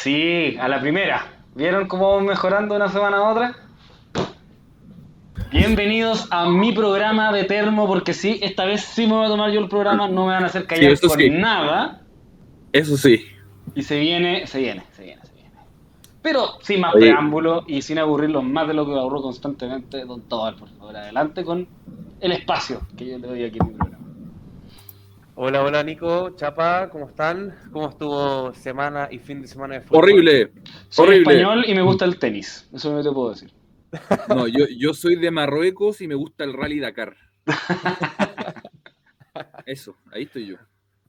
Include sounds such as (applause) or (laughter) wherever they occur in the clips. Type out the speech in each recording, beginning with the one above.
Ahora sí, a la primera. ¿Vieron cómo vamos mejorando de una semana a otra? Bienvenidos a mi programa de termo, porque sí, esta vez sí me voy a tomar yo el programa, no me van a hacer callar sí. nada. Eso sí. Y se viene, se viene, se viene, se viene. Pero sin más Oye. preámbulo y sin aburrirlos más de lo que aburro constantemente, don Tobal, por favor, adelante con el espacio que yo le doy aquí en mi programa. Hola, hola Nico, Chapa, ¿cómo están? ¿Cómo estuvo semana y fin de semana de fútbol? Horrible. Soy Horrible. español y me gusta el tenis, eso no te puedo decir. (laughs) No, yo, yo soy de Marruecos y me gusta el Rally Dakar. (laughs) Eso, ahí estoy yo.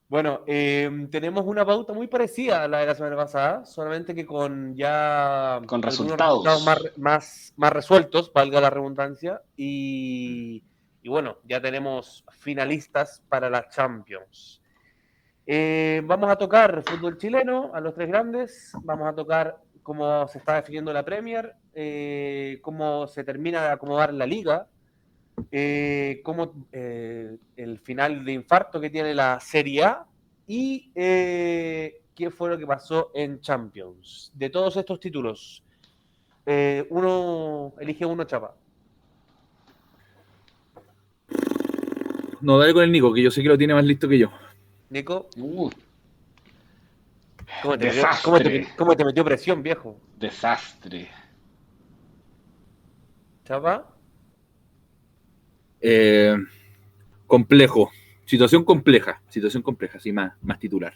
Bueno, eh, tenemos una pauta muy parecida a la de la semana pasada, solamente que con ya Con algunos resultados. más, más, más resueltos, valga la redundancia, y, y bueno, ya tenemos finalistas para la Champions. Eh, vamos a tocar fútbol chileno a los tres grandes, vamos a tocar cómo se está definiendo la Premier, eh, cómo se termina de acomodar la liga, eh, cómo el final de infarto que tiene la Serie A y qué fue lo que pasó en Champions. De todos estos títulos, uno elige uno, Chapa. No, dale con el Nico, que yo sé que lo tiene más listo que yo. Nico, Uh, ¿cómo te, metió, Desastre. cómo te- cómo te metió presión, viejo? desastre. Chapa, Eh, complejo. Situación compleja. Situación compleja, sí, más, más titular.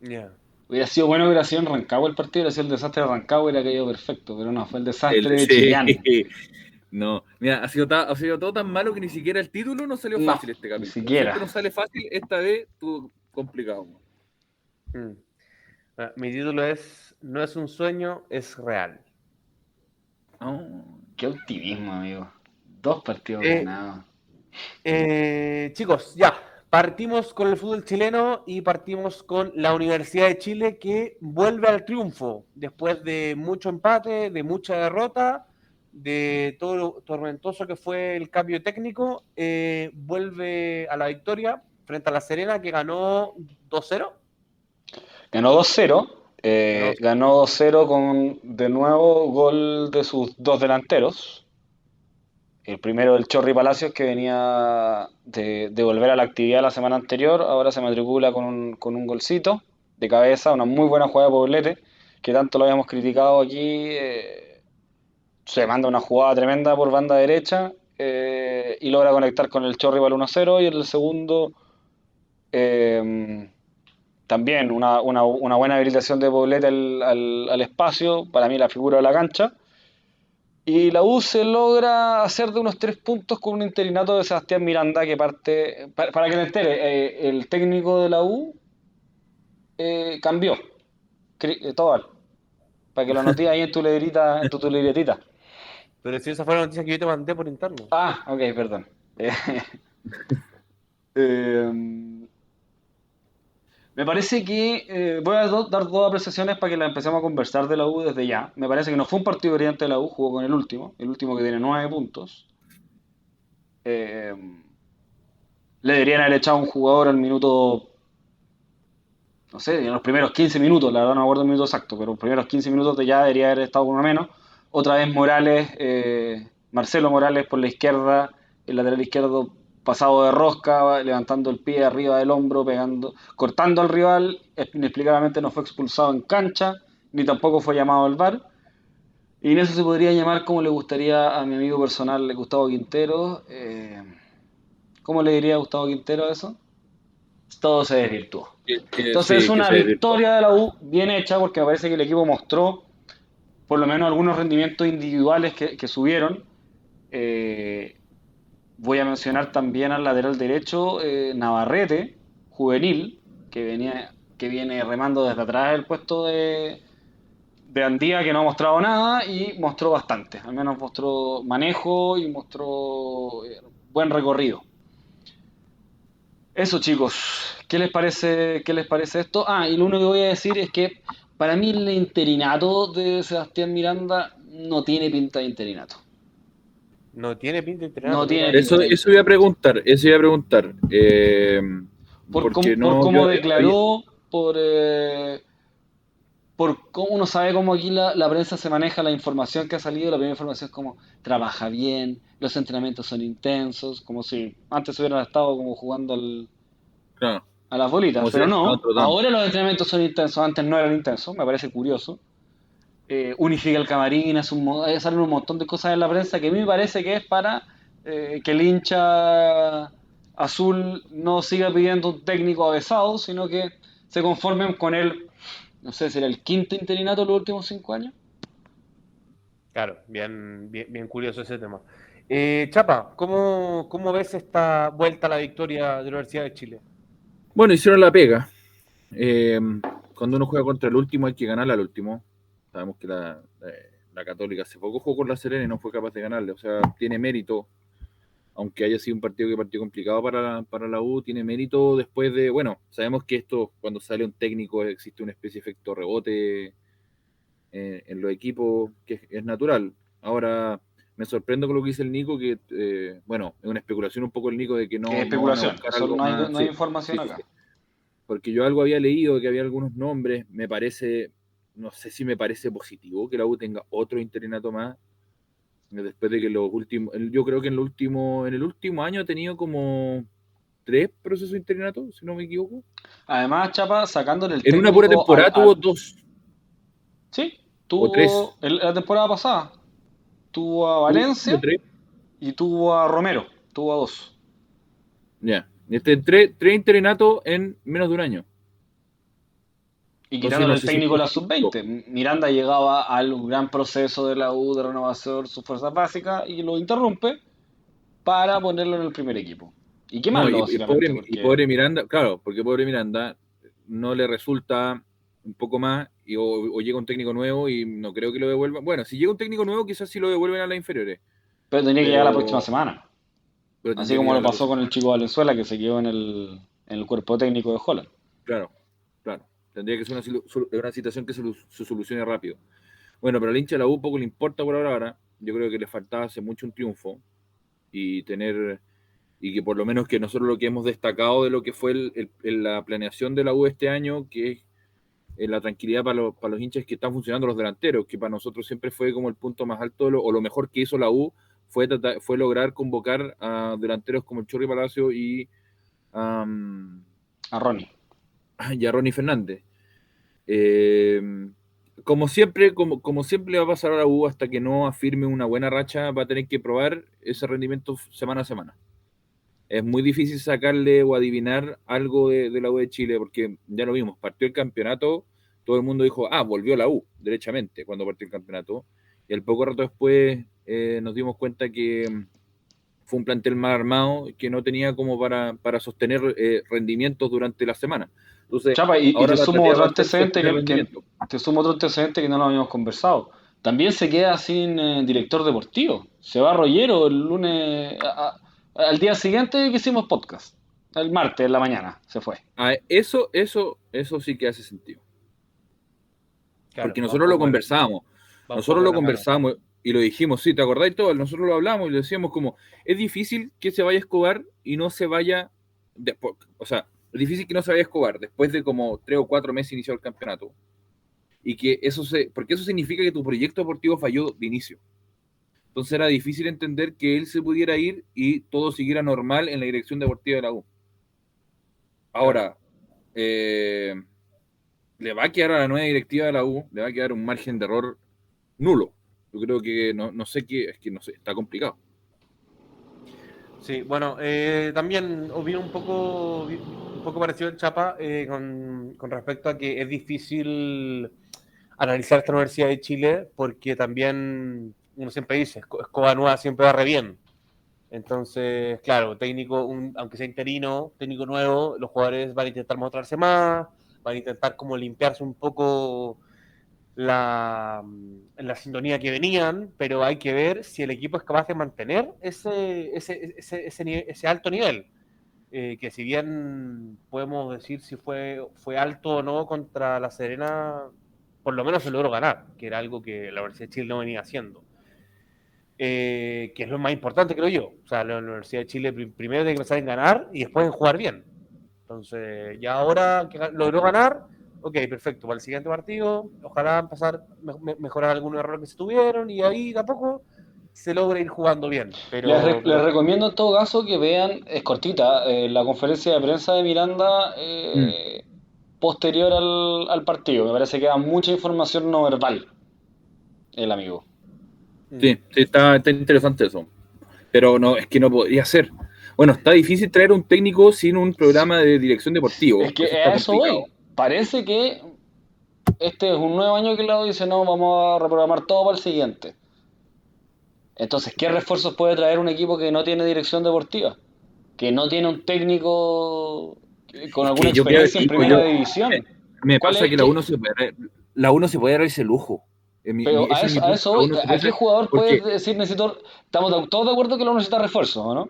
ya. Hubiera sido bueno que hubiera sido en Rancagua el partido, hubiera sido el desastre de Rancagua y hubiera caído perfecto, pero no, fue el desastre El- de sí. Chillán. (laughs) No, mira, ha sido, ta- ha sido todo tan malo que ni siquiera el título no salió No, fácil este ni capítulo. siquiera. Siempre no sale fácil, esta vez estuvo complicado. Mm. Ah, Mi título es No es un sueño, es real. No. Qué optimismo, amigo. Dos partidos Eh, ganados. Eh, chicos, ya, partimos con el fútbol chileno y partimos con la Universidad de Chile que vuelve al triunfo después de mucho empate, de mucha derrota, de todo lo tormentoso que fue el cambio técnico, eh, vuelve a la victoria frente a la Serena que ganó 2-0. Ganó 2-0. eh, ganó 2-0 con de nuevo gol de sus dos delanteros. El primero del Chorri Palacios que venía de, de volver a la actividad la semana anterior. Ahora se matricula con un, con un golcito de cabeza, una muy buena jugada de Poblete, que tanto lo habíamos criticado aquí. eh, se manda una jugada tremenda por banda derecha eh, y logra conectar con el Chorri para el 1-0. Y en el segundo, eh, también una, buena habilitación de Poblete al, espacio, para mí la figura de la cancha. Y la U se logra hacer de unos tres puntos con un interinato de Sebastián Miranda que parte, para, que te entere, eh, el técnico de la U eh, cambió. Tobal, para que lo anotes ahí en tu librita, en tu libretita. Pero si esa fue la noticia que yo te mandé por interno. Ah, ok, perdón. (laughs) Eh, me parece que eh, voy a dar dos apreciaciones para que la empecemos a conversar de la U desde ya. Me parece que no fue un partido brillante de la U, jugó con el último, el último que tiene nueve puntos. Eh, le deberían haber echado un jugador al minuto, no sé, en los primeros 15 minutos, la verdad no me acuerdo el minuto exacto, pero los primeros 15 minutos de ya debería haber estado con uno menos. Otra vez Morales, eh, Marcelo Morales por la izquierda, el lateral izquierdo pasado de rosca, va levantando el pie arriba del hombro, pegando, cortando al rival, inexplicablemente no fue expulsado en cancha, ni tampoco fue llamado al VAR. Y en eso se podría llamar como le gustaría a mi amigo personal Gustavo Quintero. eh, ¿Cómo le diría a Gustavo Quintero a eso? Todo se desvirtuó. Entonces es una victoria de la U bien hecha porque me parece que el equipo mostró por lo menos algunos rendimientos individuales que, subieron. Eh, voy a mencionar también al lateral derecho eh, Navarrete, juvenil, que, venía, que viene remando desde atrás el puesto de, de Andía, que no ha mostrado nada y mostró bastante. Al menos mostró manejo y mostró eh, buen recorrido. Eso chicos, ¿qué les parece, qué les parece esto? Ah, y lo único que voy a decir es que para mí el interinato de Sebastián Miranda no tiene pinta de interinato. No tiene pinta de entrenar. No tiene Eso, eso iba a preguntar, eso iba a preguntar. Eh, Por, porque cómo- no, por cómo yo- declaró, por... eh, por cómo uno sabe cómo aquí la, la prensa se maneja la información que ha salido, la primera información es como trabaja bien, los entrenamientos son intensos, como si antes hubieran estado como jugando al, Claro. A las bolitas, pero no, ahora los entrenamientos son intensos, antes no eran intensos, me parece curioso. Eh, unifica el camarín, hace un, eh, salen un montón de cosas en la prensa que a mí me parece que es para eh, que el hincha azul no siga pidiendo un técnico avesado, sino que se conformen con él, no sé, será el quinto interinato de los últimos cinco años. Claro, bien, bien, bien curioso ese tema. Eh, Chapa, ¿cómo, ¿cómo ves esta vuelta a la victoria de la Universidad de Chile? Bueno, hicieron la pega. Eh, cuando uno juega contra el último hay que ganarle al último. Sabemos que la, la Católica hace poco jugó con la Serena y no fue capaz de ganarle. O sea, tiene mérito, aunque haya sido un partido que partió complicado para, la- para la U, tiene mérito después de, bueno, sabemos que esto, cuando sale un técnico, existe una especie de efecto rebote eh, en los equipos, que es natural. Ahora, me sorprendo con lo que dice el Nico, que, eh, bueno, es una especulación un poco el Nico de que no... especulación, no hay, más, no hay sí. información Sí, acá. sí. Porque yo algo había leído que había algunos nombres, me parece, no sé si me parece positivo que la U tenga otro interinato más. eh, Después de que los últimos, yo creo que en el último, en el último año ha tenido como tres procesos de interinato, si no me equivoco. Además, Chapa, sacándole el En una pura temporada al- tuvo dos. Sí, tuvo tres. el- la temporada pasada. Tuvo a Valencia y tuvo a Romero. Tuvo a dos. Ya. Este, tres, tres interinatos en menos de un año. Y no el técnico a la es sub-20. Miranda llegaba al gran proceso de la U de renovación de sus fuerzas básicas y lo interrumpe para ponerlo en el primer equipo. Y qué No, malo, y- pobre Miranda, claro, porque pobre Miranda no le resulta un poco más y, o, o llega un técnico nuevo y no creo que lo devuelvan. Bueno, si llega un técnico nuevo, quizás sí lo devuelven a las inferiores. pero tenía que llegar la próxima semana. Así como lo pasó con el chico Valenzuela que se quedó en el, en el cuerpo técnico de Holland. Claro, claro. Tendría que ser una, una situación que se, se solucione rápido. Bueno, pero al hincha de la U poco le importa por ahora, ahora. Yo creo que le faltaba hace mucho un triunfo y tener y que por lo menos que nosotros lo que hemos destacado de lo que fue el- el- el- la planeación de la U este año, que es eh, la tranquilidad para los, para los hinchas que están funcionando los delanteros, que para nosotros siempre fue como el punto más alto lo- o lo mejor que hizo la U fue, tratar- fue lograr convocar a delanteros como el Chorri Palacio y A Ronnie. y a Ronnie Fernández. Eh, como siempre, como, como siempre va a pasar a la U hasta que no afirme una buena racha, va a tener que probar ese rendimiento semana a semana. Es muy difícil sacarle o adivinar algo de, de la U de Chile, porque ya lo vimos, partió el campeonato, todo el mundo dijo, ah, volvió la U, derechamente, cuando partió el campeonato. Y al poco rato después eh, nos dimos cuenta que mm, fue un plantel mal armado, que no tenía como para, para sostener eh, rendimientos durante la semana. Entonces, Chapa, y, y te sumo otro antecedente que, que- rendimiento. te sumo otro antecedente que no lo habíamos conversado. También se queda sin eh, director deportivo. Se va Rollero el lunes, a- al día siguiente que hicimos podcast. El martes en la mañana se fue. Ah, eso, eso, eso sí que hace sentido. Claro, porque nosotros lo conversábamos. Nosotros lo de la mano. conversamos y lo dijimos, sí, ¿te acordáis todo? Nosotros lo hablamos y lo decíamos como, es difícil que se vaya Escobar y no se vaya, después, o sea, es difícil que no se vaya Escobar después de como tres o cuatro meses iniciado el campeonato. Y que eso se, porque eso significa que tu proyecto deportivo falló de inicio. Entonces era difícil entender que él se pudiera ir y todo siguiera normal en la dirección deportiva de la U. Ahora, eh, le va a quedar a la nueva directiva de la U, le va a quedar un margen de error nulo. Yo creo que no, no sé qué, es que no sé, está complicado. Sí, bueno, eh, también opino un poco, un poco parecido al Chapa eh, con, con respecto a que es difícil analizar esta Universidad de Chile porque también uno siempre dice, Esco- Escoba Nueva siempre va re bien. Entonces, claro, técnico, un- aunque sea interino, técnico nuevo, los jugadores van a intentar mostrarse más, van a intentar como limpiarse un poco la, la sintonía que venían, pero hay que ver si el equipo es capaz de mantener ese, ese, ese, ese alto nivel. Eh, que si bien podemos decir si fue, fue alto o no contra la Serena, por lo menos se logró ganar, que era algo que la Universidad de Chile no venía haciendo. Eh, que es lo más importante, creo yo. O sea, la Universidad de Chile pri- primero tiene que pensar en ganar y después en jugar bien. Entonces, ya ahora que logró ganar, ok, perfecto, para el siguiente partido, ojalá empezar, mejorar algunos errores que se tuvieron y ahí tampoco se logra ir jugando bien. Pero, les, recomiendo en todo caso que vean, es cortita, eh, la conferencia de prensa de Miranda eh, mm. posterior al, partido. Me parece que da mucha información no verbal el amigo. Sí, está, interesante eso. Pero no, es que no podría ser. Bueno, está difícil traer un técnico sin un programa de dirección deportivo. Es que a eso voy. Parece que este es un nuevo año que el lado dice, no, vamos a reprogramar todo para el siguiente. Entonces, ¿qué refuerzos puede traer un equipo que no tiene dirección deportiva? Que no tiene un técnico con alguna experiencia en primera división. Me pasa que la uno, se puede, la uno se puede dar ese lujo. Pero a eso, a eso ¿a qué jugador puede decir necesito, estamos todos de acuerdo que uno necesita refuerzo, ¿no?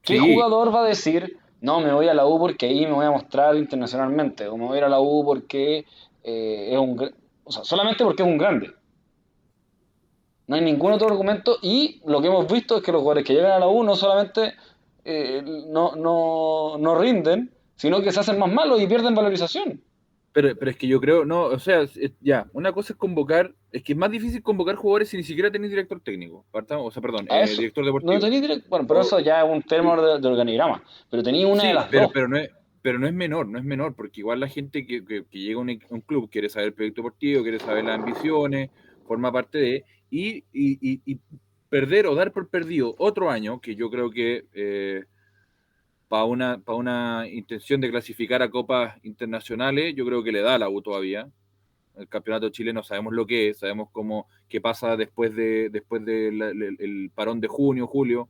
¿Qué jugador va a decir, no, me voy a la U porque ahí me voy a mostrar internacionalmente, o me voy a ir a la U porque eh, es un, o sea, solamente porque es un grande? No hay ningún otro argumento y lo que hemos visto es que los jugadores que llegan a la U no solamente eh, no, no, no, rinden, sino que se hacen más malos y pierden valorización. Pero, pero es que yo creo, no, o sea, ya, una cosa es convocar, es que es más difícil convocar jugadores si ni siquiera tenéis director técnico, o sea, perdón, eh, director deportivo. No tenéis bueno, pero eso ya es un tema de, organigrama, pero tenéis una de las pero, dos. Pero no es, pero no es menor, no es menor, porque igual la gente que, que, llega a un, un, club quiere saber el proyecto deportivo, quiere saber las ambiciones, forma parte de, y, perder o dar por perdido otro año, que yo creo que eh, para una, para una intención de clasificar a copas internacionales, yo creo que le da a la U todavía. El campeonato chileno sabemos lo que es, sabemos cómo qué pasa después de después del parón de junio, julio.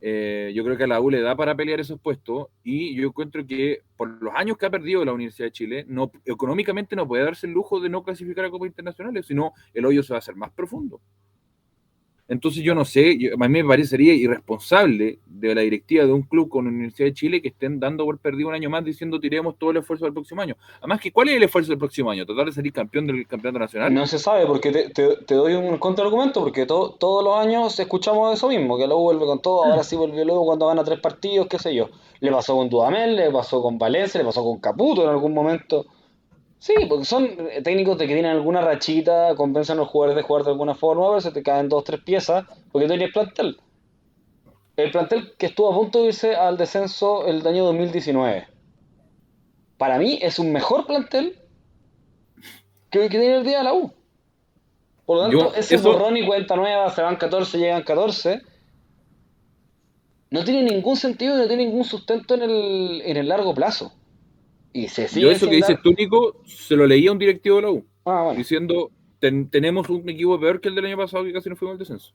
Eh, yo creo que a la U le da para pelear esos puestos y yo encuentro que por los años que ha perdido la Universidad de Chile, no, económicamente no puede darse el lujo de no clasificar a Copas Internacionales, sino el hoyo se va a hacer más profundo. Entonces yo no sé, a mí me parecería irresponsable de la directiva de un club con la Universidad de Chile que estén dando por perdido un año más diciendo tiremos todo el esfuerzo del próximo año. Además, que ¿cuál es el esfuerzo del próximo año? ¿Tratar de salir campeón del campeonato nacional? No se sabe, porque te, doy un contraargumento, porque todos los años escuchamos eso mismo, que luego vuelve con todo, ahora sí volvió luego cuando gana tres partidos, qué sé yo. Le pasó con Dudamel, le pasó con Valencia, le pasó con Caputo en algún momento. Sí, porque son eh, técnicos de que tienen alguna rachita, compensan a los jugadores de jugar de alguna forma, pero se te caen dos tres piezas, porque tú tienes plantel. El plantel que estuvo a punto de irse al descenso el año 2019. Para mí es un mejor plantel que el que tiene el día de la U. Por lo tanto, ese borrón y cuenta nueva, se van 14, llegan 14. No tiene ningún sentido y no tiene ningún sustento en el, en el largo plazo. Yo eso que dice Túnico se lo leía a un directivo de la U, ah, diciendo, tenemos un equipo peor que el del año pasado que casi no fuimos al descenso.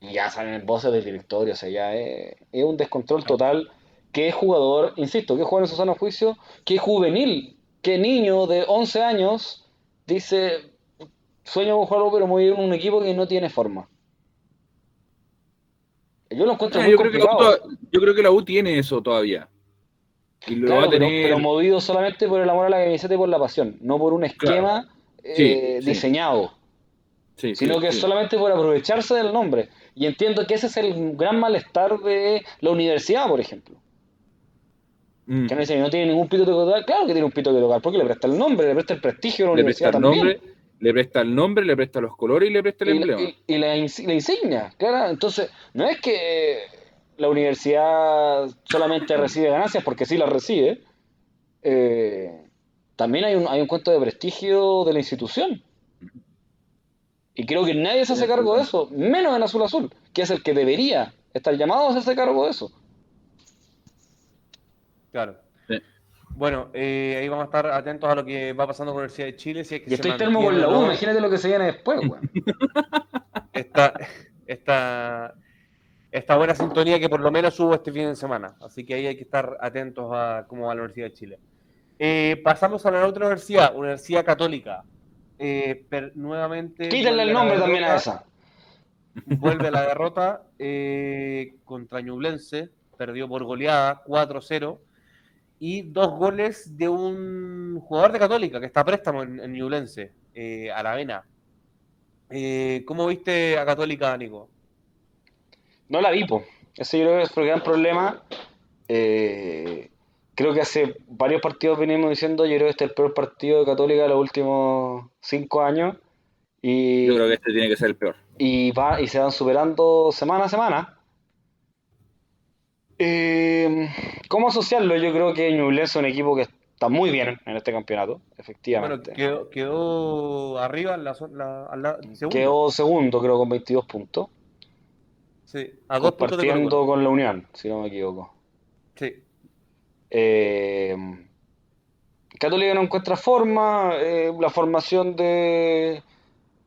Ya salen voces del directorio, o sea, ya es, un descontrol total. ¿Qué jugador, insisto, qué jugador en su sano juicio, qué juvenil, qué niño de 11 años dice, sueño con jugarlo, pero muy bien en un equipo que no tiene forma? Yo lo encuentro ah, muy yo, creo que la U, yo creo que la U tiene eso todavía. Y va a tener... pero, movido solamente por el amor a la camiseta y por la pasión, no por un esquema eh, diseñado. sino que solamente por aprovecharse del nombre. Y entiendo que ese es el gran malestar de la universidad, por ejemplo. Mm. Que no dice no tiene ningún pito que tocar. Claro que tiene un pito que tocar, porque le presta el nombre, le presta el prestigio a la universidad también. le presta el nombre, le presta los colores y le presta el emblema. y, la, insignia, claro. Entonces, no es que la universidad solamente recibe ganancias porque sí las recibe, eh, también hay un, hay un cuento de prestigio de la institución. Y creo que nadie se hace cargo de eso, menos en Azul Azul, que es el que debería estar llamado a hacerse cargo de eso. Claro. Bueno, eh, ahí vamos a estar atentos a lo que va pasando con la Universidad de Chile. Si es que y estoy termo con la U, imagínate lo que se viene después, esta, (laughs) esta, esta buena sintonía que por lo menos hubo este fin de semana. Así que ahí hay que estar atentos a cómo va la Universidad de Chile. Eh, pasamos a la otra universidad, Universidad Católica. Eh, nuevamente. Quítenle el nombre también a esa. Vuelve la (laughs) derrota eh, contra Ñublense, perdió por goleada 4-0 y dos goles de un jugador de Católica que está a préstamo en, en Ñublense, Aravena. ¿Cómo viste a Católica, Nico? No la vi, po. Ese yo creo que es el gran problema. Eh, creo que hace varios partidos venimos diciendo, yo creo que este es el peor partido de Católica de los últimos cinco años. Y, Yo creo que este tiene que ser el peor. y, va, y se van superando semana a semana. Eh, ¿Cómo asociarlo? Yo creo que Ñublense es un equipo que está muy bien en este campeonato, Bueno, efectivamente. quedó, quedó arriba en la, la- la- segundo. Quedó segundo, creo, con 22 puntos, Sí, a dos puntos de compartiendo Colo-Colo. con la Unión, si no me equivoco. Sí. Eh, Católica no encuentra forma, eh, la formación de,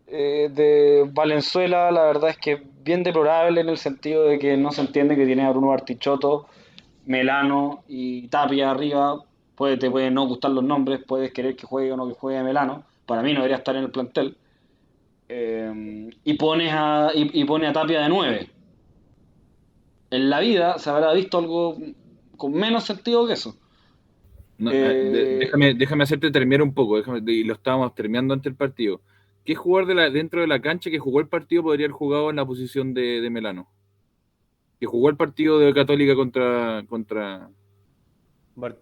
eh, de Valenzuela, la verdad es que es bien deplorable en el sentido de que no se entiende que tiene a Bruno Artichoto, Melano y Tapia arriba. Puede, te pueden no gustar los nombres, puedes querer que juegue o no que juegue Melano. Para mí no debería estar en el plantel. Eh, y pones a, y, y pone a Tapia de 9. En la vida se habrá visto algo con menos sentido que eso. No, Eh, déjame, déjame hacerte terminar un poco, déjame- y lo estábamos terminando antes del partido. ¿Qué jugador de la, dentro de la cancha que jugó el partido podría haber jugado en la posición de, de Melano? Que jugó el partido de Católica contra, contra Bart-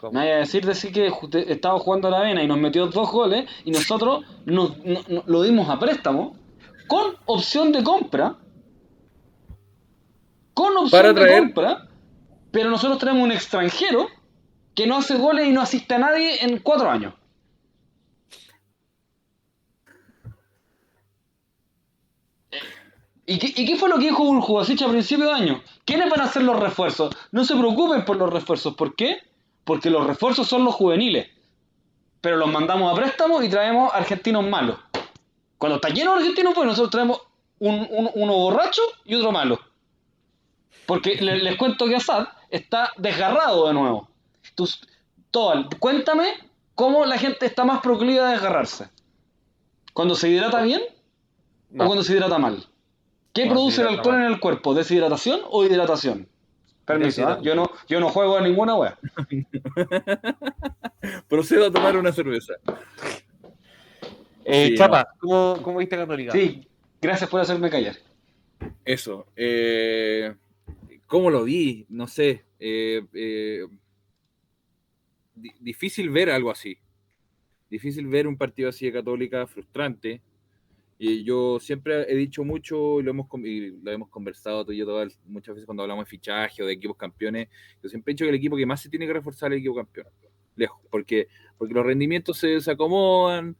¿cómo? Me vaya a decir, decir que estaba jugando a la vena y nos metió dos goles y nosotros nos, no- no- lo dimos a préstamo con opción de compra. Con opción Para de traer- compra. Pero nosotros tenemos un extranjero que no hace goles y no asiste a nadie en cuatro años. ¿Y qué, y qué fue lo que dijo Burjubasic a principio de año? ¿Quiénes van a hacer los refuerzos? No se preocupen por los refuerzos. ¿Por qué? Porque los refuerzos son los juveniles. Pero los mandamos a préstamo y traemos argentinos malos. Cuando está lleno de argentinos, pues nosotros traemos un- un- uno borracho y otro malo. Porque le- les, cuento que Assad está desgarrado de nuevo. Tus- Tobal, cuéntame cómo la gente está más proclive a desgarrarse. ¿Cuando se hidrata bien No. o cuando se hidrata mal? ¿Qué Cuando produce el alcohol mal. en el cuerpo? ¿Deshidratación o hidratación? Permiso, yo, no, yo no juego a ninguna wea. (laughs) Procedo a tomar una cerveza. Eh, Sí, Chapa, ¿cómo, ¿cómo viste Católica? Sí, gracias por hacerme callar. Eso. eh, ¿Cómo lo vi? No sé. eh, eh, di- difícil ver algo así. Difícil ver un partido así de Católica, frustrante. Y yo siempre he dicho mucho, y lo hemos, y lo hemos conversado tú y yo todas, muchas veces cuando hablamos de fichaje o de equipos campeones, yo siempre he dicho que el equipo que más se tiene que reforzar es el equipo campeón. Lejos, porque, porque los rendimientos se desacomodan,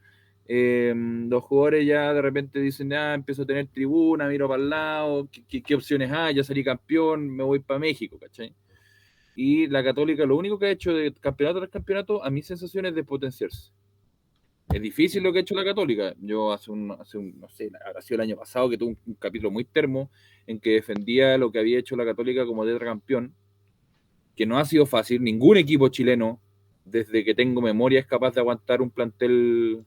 eh, los jugadores ya de repente dicen, ah, empiezo a tener tribuna, miro para el lado, ¿qué, qué- qué opciones hay? Ya salí campeón, me voy para México, ¿cachai? Y la Católica lo único que ha hecho de campeonato tras campeonato, a mi sensación es despotenciarse. Es difícil lo que ha hecho la Católica. Yo hace un, hace un no sé, habrá sido el año pasado que tuve un, un capítulo muy termo en que defendía lo que había hecho la Católica como tetracampeón, que no ha sido fácil. Ningún equipo chileno, desde que tengo memoria, es capaz de aguantar un plantel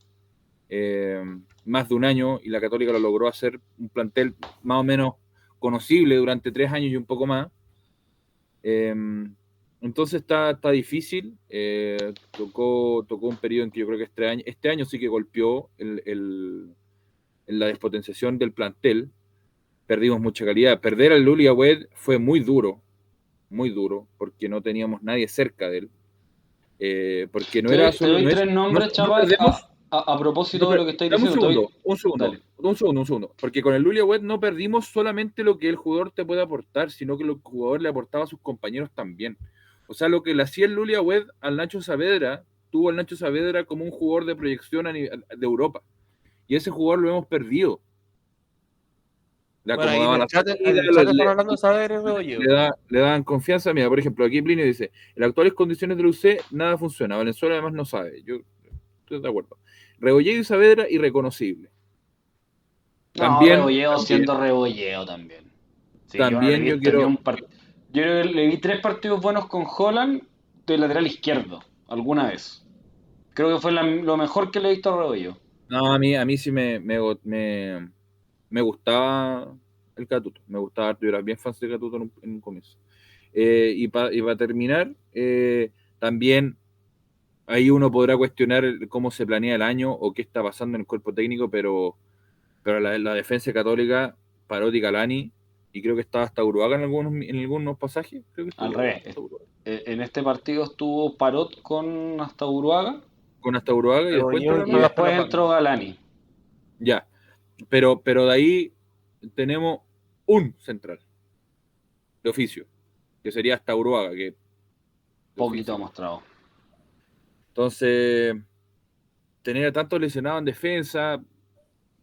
eh, más de un año y la Católica lo logró hacer un plantel más o menos conocible durante tres años y un poco más. Eh, entonces está, está difícil. eh, tocó, tocó un periodo en que yo creo que este año, este año sí que golpeó el, la despotenciación del plantel. Perdimos mucha calidad. Perder al Luli Agüed fue muy duro, muy duro, porque no teníamos nadie cerca de él. Eh, porque no te, era te solo. doy no es- tres nombres, no- no Chapa, perdemos- a, propósito no, de lo que estáis diciendo. Un segundo, un segundo, Dale. un segundo, un segundo. Porque con el Lulia Web no perdimos solamente lo que el jugador te puede aportar, sino que el jugador le aportaba a sus compañeros también. O sea, lo que le hacía el Lulia Web al Nacho Saavedra, tuvo al Nacho Saavedra como un jugador de proyección a nivel- de Europa. Y ese jugador lo hemos perdido. Le Bueno, ahí acomodaba en la el chat, en salida, el le- chat están le- hablando de saber oye. le, da- le daban confianza. Mira, por ejemplo, aquí Plinio dice: en las actuales condiciones del UC nada funciona. Valenzuela además no sabe. Yo estoy de acuerdo. Rebolledo y Saavedra, irreconocible. No, También- rebolleo también- siendo rebolleo también. Sí, También no yo este quiero- Yo creo que le vi tres partidos buenos con Holland de lateral izquierdo, alguna vez. Creo que fue la- lo mejor que le he visto a Rebollo. No, a mí, a mí sí me, me, me, me gustaba el Catuto. Me gustaba, yo era bien fan de Catuto en un, en un comienzo. Eh, y para terminar, eh, también ahí uno podrá cuestionar cómo se planea el año o qué está pasando en el cuerpo técnico, pero, pero la, la defensa católica, Parotti y Calani, y creo que estaba hasta Uruguay en algunos, en algunos pasajes. Creo que Al revés. Eh, En este partido estuvo Parot con hasta Uruaga Con hasta Uruguay y después yo- entró y Galani. después entró Galani. Ya. Pero, pero de ahí tenemos un central de oficio, que sería hasta Uruguaga, que Poquito oficio. mostrado. Entonces, tener a tantos lesionados en defensa,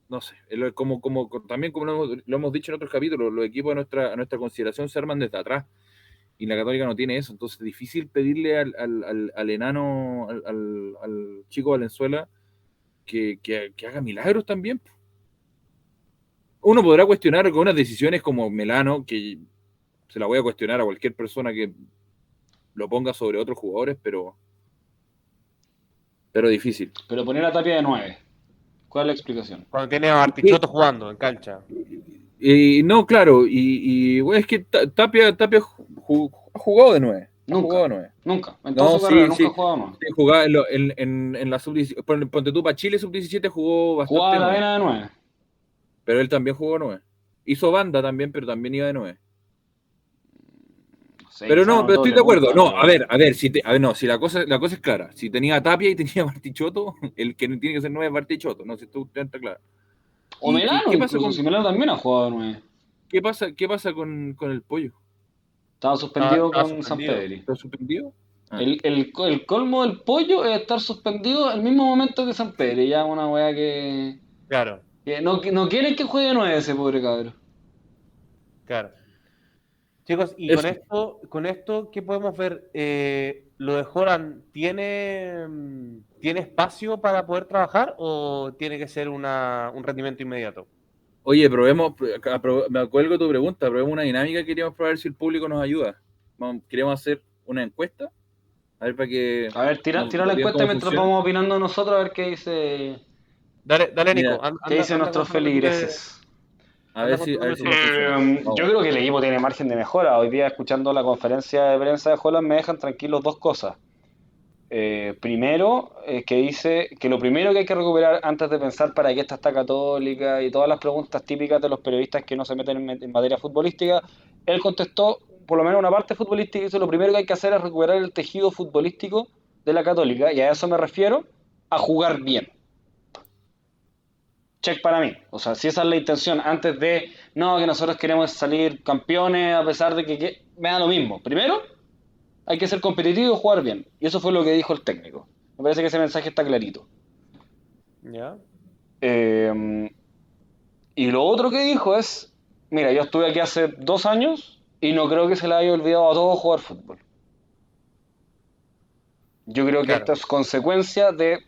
no sé, es como, también como lo hemos, lo hemos dicho en otros capítulos, los equipos a nuestra, consideración se arman desde atrás. Y la Católica no tiene eso. Entonces, difícil pedirle al, enano, al, chico Valenzuela, que- que haga milagros también. Uno podrá cuestionar algunas decisiones como Melano, que se la voy a cuestionar a cualquier persona que lo ponga sobre otros jugadores, pero pero difícil. Pero poner a Tapia de 9. ¿Cuál es la explicación? Cuando tiene a Artichoto jugando en cancha. Y no, claro, y, y, bueno, es que Ta- Tapia, Tapia ha jugado de nueve. Ha Nunca. jugado de nueve. Nunca. En No, sí, carrera sí. nunca ha jugado más. Sí, jugaba en, en, en- en la sub Ponte tú para Chile sub-17 jugó bastante. Jugaba la nueve, vena de 9. pero él también jugó nueve. Hizo banda también, pero también iba de nueve. Pero no, pero estoy de acuerdo. No, a ver, a ver, si te- a ver, no, si la cosa, la cosa es clara. Si tenía Tapia y tenía (laughs) Bartichotto, el que tiene que ser nueve es Bartichotto, no si tú está claro. O ¿Y- y Melano, qué pasa incluso, con- si Melano también ha jugado 9. ¿Qué pasa, qué pasa con, con el pollo? Estaba suspendido con suspendido. San Pedri. ¿Está suspendido? Ah. El, el, el colmo del pollo es estar suspendido al mismo momento que San Pedro. Ya una weá que, Claro, que no, que no quieren que juegue 9 ese pobre cabrón. claro. Chicos, y Eso. con esto, con esto, ¿qué podemos ver? Eh, ¿Lo de Joran tiene, mm, tiene espacio para poder trabajar o tiene que ser una, un rendimiento inmediato? Oye, probemos, me acuerdo de tu pregunta, probemos una dinámica que queríamos probar si el público nos ayuda. Vamos, queremos hacer una encuesta. A ver, para que. A ver, tira, tira la encuesta mientras funciona. vamos opinando nosotros a ver qué dice, Dale, dale Mira, Nico. an- qué anda- dicen anda nuestros feligreses. A ver si. A ver si nos Eh, funciona. yo creo que el equipo tiene margen de mejora. Hoy día, escuchando la conferencia de prensa de Holland, me dejan tranquilos dos cosas. Eh, primero, eh, que dice que lo primero que hay que recuperar antes de pensar para qué está esta católica y todas las preguntas típicas de los periodistas que no se meten en, en materia futbolística, él contestó, por lo menos una parte futbolística, y dice lo primero que hay que hacer es recuperar el tejido futbolístico de la católica, y a eso me refiero, a jugar bien. Check para mí. O sea, si esa es la intención, antes de, no, que nosotros queremos salir campeones a pesar de que, que- me da lo mismo. Primero, hay que ser competitivo y jugar bien. Y eso fue lo que dijo el técnico. Me parece que ese mensaje está clarito. ¿Ya? Eh, y lo otro que dijo es, mira, yo estuve aquí hace dos años y no creo que se le haya olvidado a todos jugar fútbol. Yo creo que Claro. esto es consecuencia de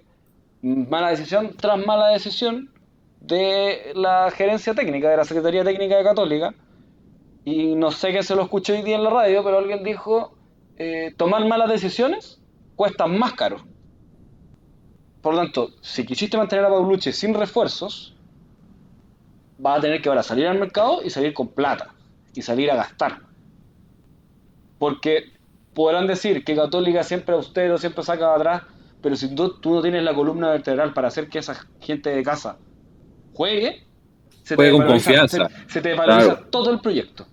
mala decisión tras mala decisión de la gerencia técnica, de la Secretaría Técnica de Católica. Y no sé qué se lo escuché hoy día en la radio, pero alguien dijo, eh, tomar malas decisiones cuesta más caro. Por lo tanto, si quisiste mantener a Paulucci sin refuerzos, vas a tener que ahora salir al mercado y salir con plata y salir a gastar. Porque podrán decir que Católica siempre austero, siempre saca atrás, pero si tú no tienes la columna vertebral para hacer que esa gente de casa juegue, se Juegue con desvaloriza- confianza. Se, se te Claro. todo el proyecto.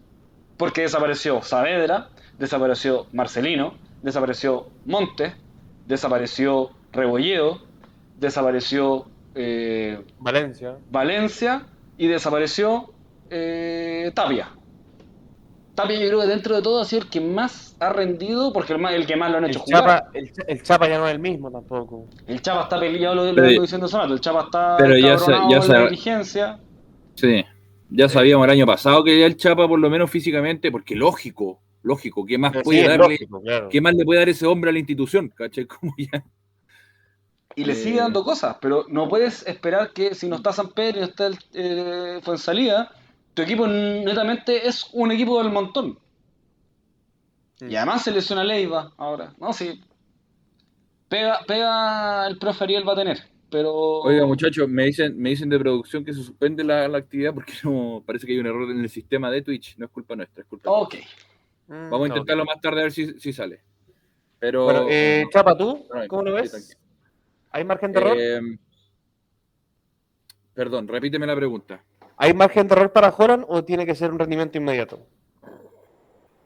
Porque desapareció Saavedra, desapareció Marcelino, desapareció Montes, desapareció Rebolledo, desapareció eh, Valencia. Valencia y desapareció eh, Tapia. Tapia yo creo que dentro de todo ha sido el que más ha rendido porque el, más- el que más lo han El hecho jugar. Chapa, el, Cha- el Chapa ya no es el mismo tampoco. El Chapa está peleado, lo, lo vengo diciendo rato, el Chapa está Pero ya se- ya se- la dirigencia. Sí. Ya sabíamos el año pasado que el Chapa, por lo menos físicamente, porque lógico, lógico, ¿qué más puede darle? lógico, claro. ¿Qué más le puede dar ese hombre a la institución? ¿Cachai? (laughs) Como ya. Y le Eh, sigue dando cosas, pero no puedes esperar que si no está San Pedro y no está el eh, Fuensalida, tu equipo netamente es un equipo del montón. Mm. Y además se lesiona Leiva ahora. No, sí. Pega, pega el profe Ariel va a tener. Pero. Oiga, muchachos, me dicen, me dicen de producción que se suspende la, la actividad porque no parece que hay un error en el sistema de Twitch. No es culpa nuestra, es culpa Ok. Mm, Vamos a no, intentarlo más tarde a ver si, si sale. Pero. Bueno, eh, Chapa, ¿tú? ¿Cómo lo ves? tranquilo. ¿Hay margen de error? Eh, perdón, repíteme la pregunta. ¿Hay margen de error para Holland o tiene que ser un rendimiento inmediato?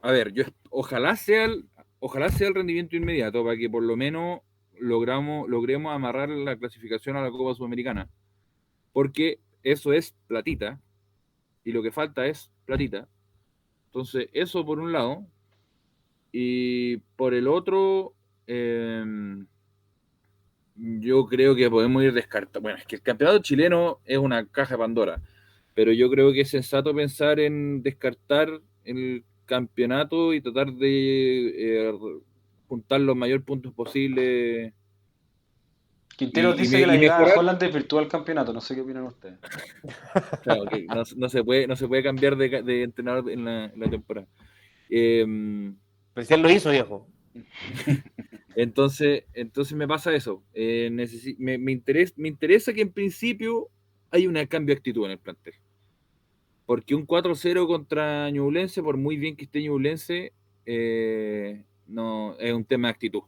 A ver, yo ojalá sea el, ojalá sea el rendimiento inmediato para que por lo menos logramos, logremos amarrar la clasificación a la Copa Sudamericana. Porque eso es platita. Y lo que falta es platita. Entonces, eso por un lado. Y por el otro, em, yo creo que podemos ir descartando. Bueno, es que el campeonato chileno es una caja de Pandora pero yo creo que es sensato pensar en descartar el campeonato y tratar de eh, juntar los mayores puntos posibles. Quintero dice que la llegada de Holland virtual campeonato, no sé qué opinan ustedes. (laughs) Claro, no, se puede, no se puede cambiar de, entrenador en la, temporada. Eh, pues él lo hizo, viejo. (laughs) Entonces, entonces me pasa eso. Eh, me, me, interesa, me interesa que en principio hay un cambio de actitud en el plantel. Porque un 4-0 contra Ñublense, por muy bien que esté Ñublense, eh, no, es un tema de actitud.